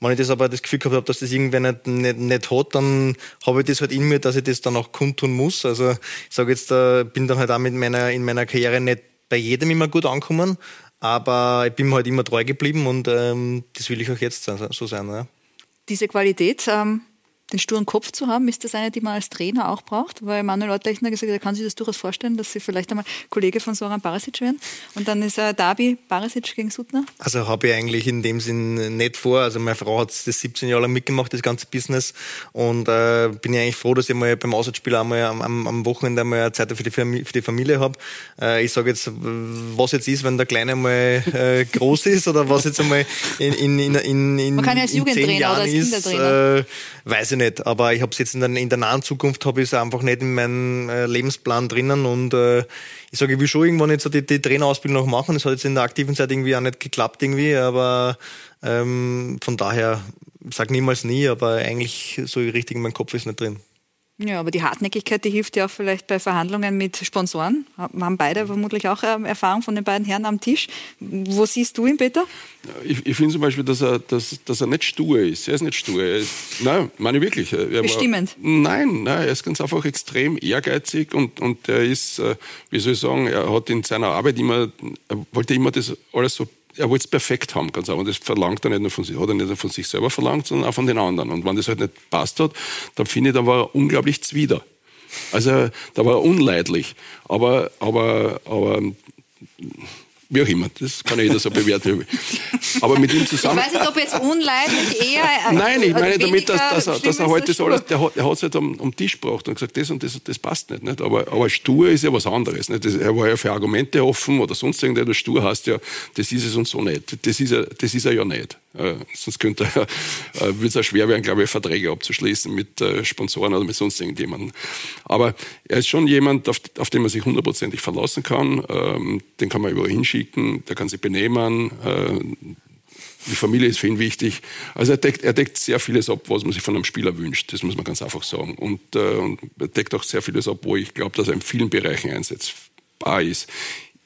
wenn ich das aber das Gefühl gehabt habe, dass das irgendwer nicht, nicht, nicht hat, dann habe ich das halt in mir, dass ich das dann auch kundtun muss. Also ich sage jetzt, äh, bin dann halt auch mit meiner, in meiner Karriere nicht bei jedem immer gut angekommen, aber ich bin halt immer treu geblieben und ähm, das will ich auch jetzt so sein. Ja. Diese Qualität, ähm, den sturen Kopf zu haben, ist das eine, die man als Trainer auch braucht? Weil Manuel Ortlechner gesagt hat, er kann sich das durchaus vorstellen, dass sie vielleicht einmal Kollege von Soran Barasic werden. Und dann ist er Derby Barasic gegen Sutner. Also habe ich eigentlich in dem Sinn nicht vor. Also meine Frau hat das 17 Jahre lang mitgemacht, das ganze Business. Und äh, bin ich eigentlich froh, dass ich mal beim Auswärtsspiel einmal am, am, Wochenende einmal Zeit für die, für die Familie habe. Äh, ich sage jetzt, was jetzt ist, wenn der Kleine mal äh, groß ist oder was jetzt einmal in, in, in, in, in, Man kann ja als in Jugendtrainer oder als Kindertrainer. Ist, äh, weiß ich nicht nicht. Aber ich habe es jetzt in der, in der nahen Zukunft habe ich es einfach nicht in meinem äh, Lebensplan drinnen und äh, ich sage, ich will schon irgendwann jetzt die, die Trainerausbildung noch machen. Das hat jetzt in der aktiven Zeit irgendwie auch nicht geklappt irgendwie, aber ähm, von daher sag niemals nie, aber eigentlich so richtig in meinem Kopf ist nicht drin. Ja, aber die Hartnäckigkeit, die hilft ja auch vielleicht bei Verhandlungen mit Sponsoren. Wir haben beide vermutlich auch ähm, Erfahrung von den beiden Herren am Tisch. Wo siehst du ihn, Peter? Ich, ich finde zum Beispiel, dass er, dass, dass er nicht stur ist. Er ist nicht stur. Er ist, nein, meine ich wirklich. Er Bestimmend? War, nein, nein, er ist ganz einfach extrem ehrgeizig und, und er ist, äh, wie soll ich sagen, er hat in seiner Arbeit immer, er wollte immer das alles so er wollte es perfekt haben, ganz einfach. Und das verlangt er nicht nur von sich, hat er nicht nur von sich selber verlangt, sondern auch von den anderen. Und wenn das halt nicht passt hat, dann finde ich, dann war er unglaublich zwider. Also da war er unleidlich. Aber, aber, aber wie auch immer, das kann jeder so bewerten. Aber mit ihm zusammen. Ich weiß nicht, ob jetzt unleidlich eher. Nein, ich meine damit, dass, dass, er, dass er heute so alles, der, der hat es halt am, am Tisch gebracht und gesagt, das und das, das passt nicht. nicht? Aber, aber stur ist ja was anderes. Nicht? Das, er war ja für Argumente offen oder sonst irgendetwas. Stur heißt ja, das ist es und so nicht. Das ist er, das ist er ja nicht. Äh, sonst könnte er, äh, würde es auch schwer werden, glaube ich, Verträge abzuschließen mit äh, Sponsoren oder mit sonst irgendjemandem. Aber er ist schon jemand, auf, auf den man sich hundertprozentig verlassen kann. Ähm, den kann man überall hinschicken, der kann sich benehmen. Äh, die Familie ist für ihn wichtig. Also er deckt, er deckt sehr vieles ab, was man sich von einem Spieler wünscht. Das muss man ganz einfach sagen. Und, äh, und er deckt auch sehr vieles ab, wo ich glaube, dass er in vielen Bereichen einsetzbar ist.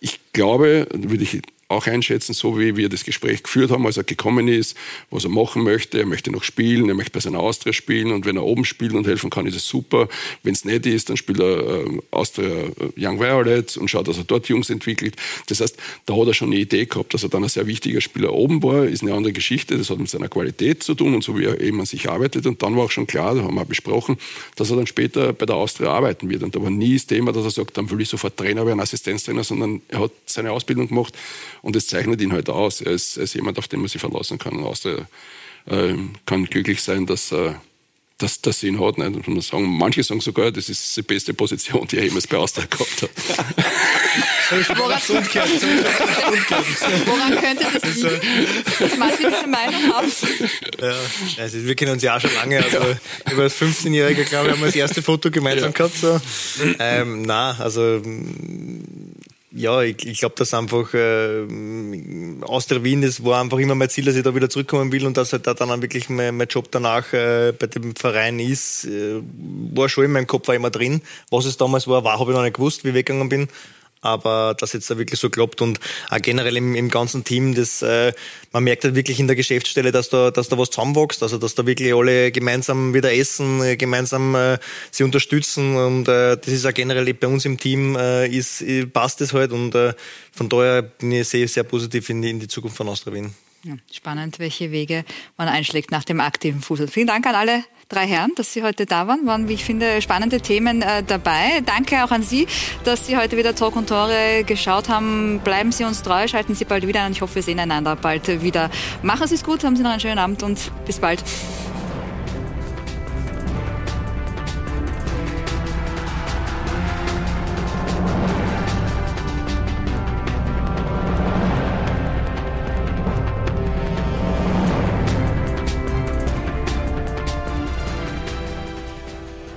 Ich glaube, würde ich auch einschätzen, so wie wir das Gespräch geführt haben, als er gekommen ist, was er machen möchte. Er möchte noch spielen, er möchte bei seiner Austria spielen und wenn er oben spielt und helfen kann, ist es super. Wenn es nicht ist, dann spielt er äh, Austria äh, Young Violets und schaut, dass er dort Jungs entwickelt. Das heißt, da hat er schon eine Idee gehabt, dass er dann ein sehr wichtiger Spieler oben war, ist eine andere Geschichte. Das hat mit seiner Qualität zu tun und so wie er eben an sich arbeitet. Und dann war auch schon klar, da haben wir besprochen, dass er dann später bei der Austria arbeiten wird. Und da war nie das Thema, dass er sagt, dann will ich sofort Trainer werden, Assistenztrainer, sondern er hat seine Ausbildung gemacht und es zeichnet ihn halt aus. Er ist, er ist, jemand, auf den man sich verlassen kann. Und Austria äh, kann glücklich sein, dass, äh, dass, ihn hat. Nicht? Und sagen, manche sagen sogar, das ist die beste Position, die er jemals bei Austria gehabt hat. Woran, Woran könnte das liegen? dass manche diese Meinung haben? Ja, also wir kennen uns ja auch schon lange. Also über als 15-Jähriger, glaube ich, haben wir das erste Foto gemeinsam ja. gehabt. So. Ähm, na, also ja, ich, ich glaube, dass einfach äh, aus der Wien, das war einfach immer mein Ziel, dass ich da wieder zurückkommen will und dass halt da dann wirklich mein, mein Job danach äh, bei dem Verein ist, äh, war schon in meinem Kopf war immer drin. Was es damals war, war habe ich noch nicht gewusst, wie ich weggegangen bin aber das jetzt da wirklich so klappt und auch generell im, im ganzen Team, das, äh, man merkt halt wirklich in der Geschäftsstelle, dass da, dass da was zusammenwächst, also dass da wirklich alle gemeinsam wieder essen, äh, gemeinsam äh, sie unterstützen und äh, das ist auch generell bei uns im Team äh, ist, äh, passt es halt und äh, von daher bin ich sehr, sehr positiv in die, in die Zukunft von Austria Wien. Spannend, welche Wege man einschlägt nach dem aktiven Fußball. Vielen Dank an alle drei Herren, dass Sie heute da waren. Waren, wie ich finde, spannende Themen äh, dabei. Danke auch an Sie, dass Sie heute wieder Talk und Tore geschaut haben. Bleiben Sie uns treu, schalten Sie bald wieder an. Ich hoffe, wir sehen einander bald wieder. Machen Sie es gut, haben Sie noch einen schönen Abend und bis bald.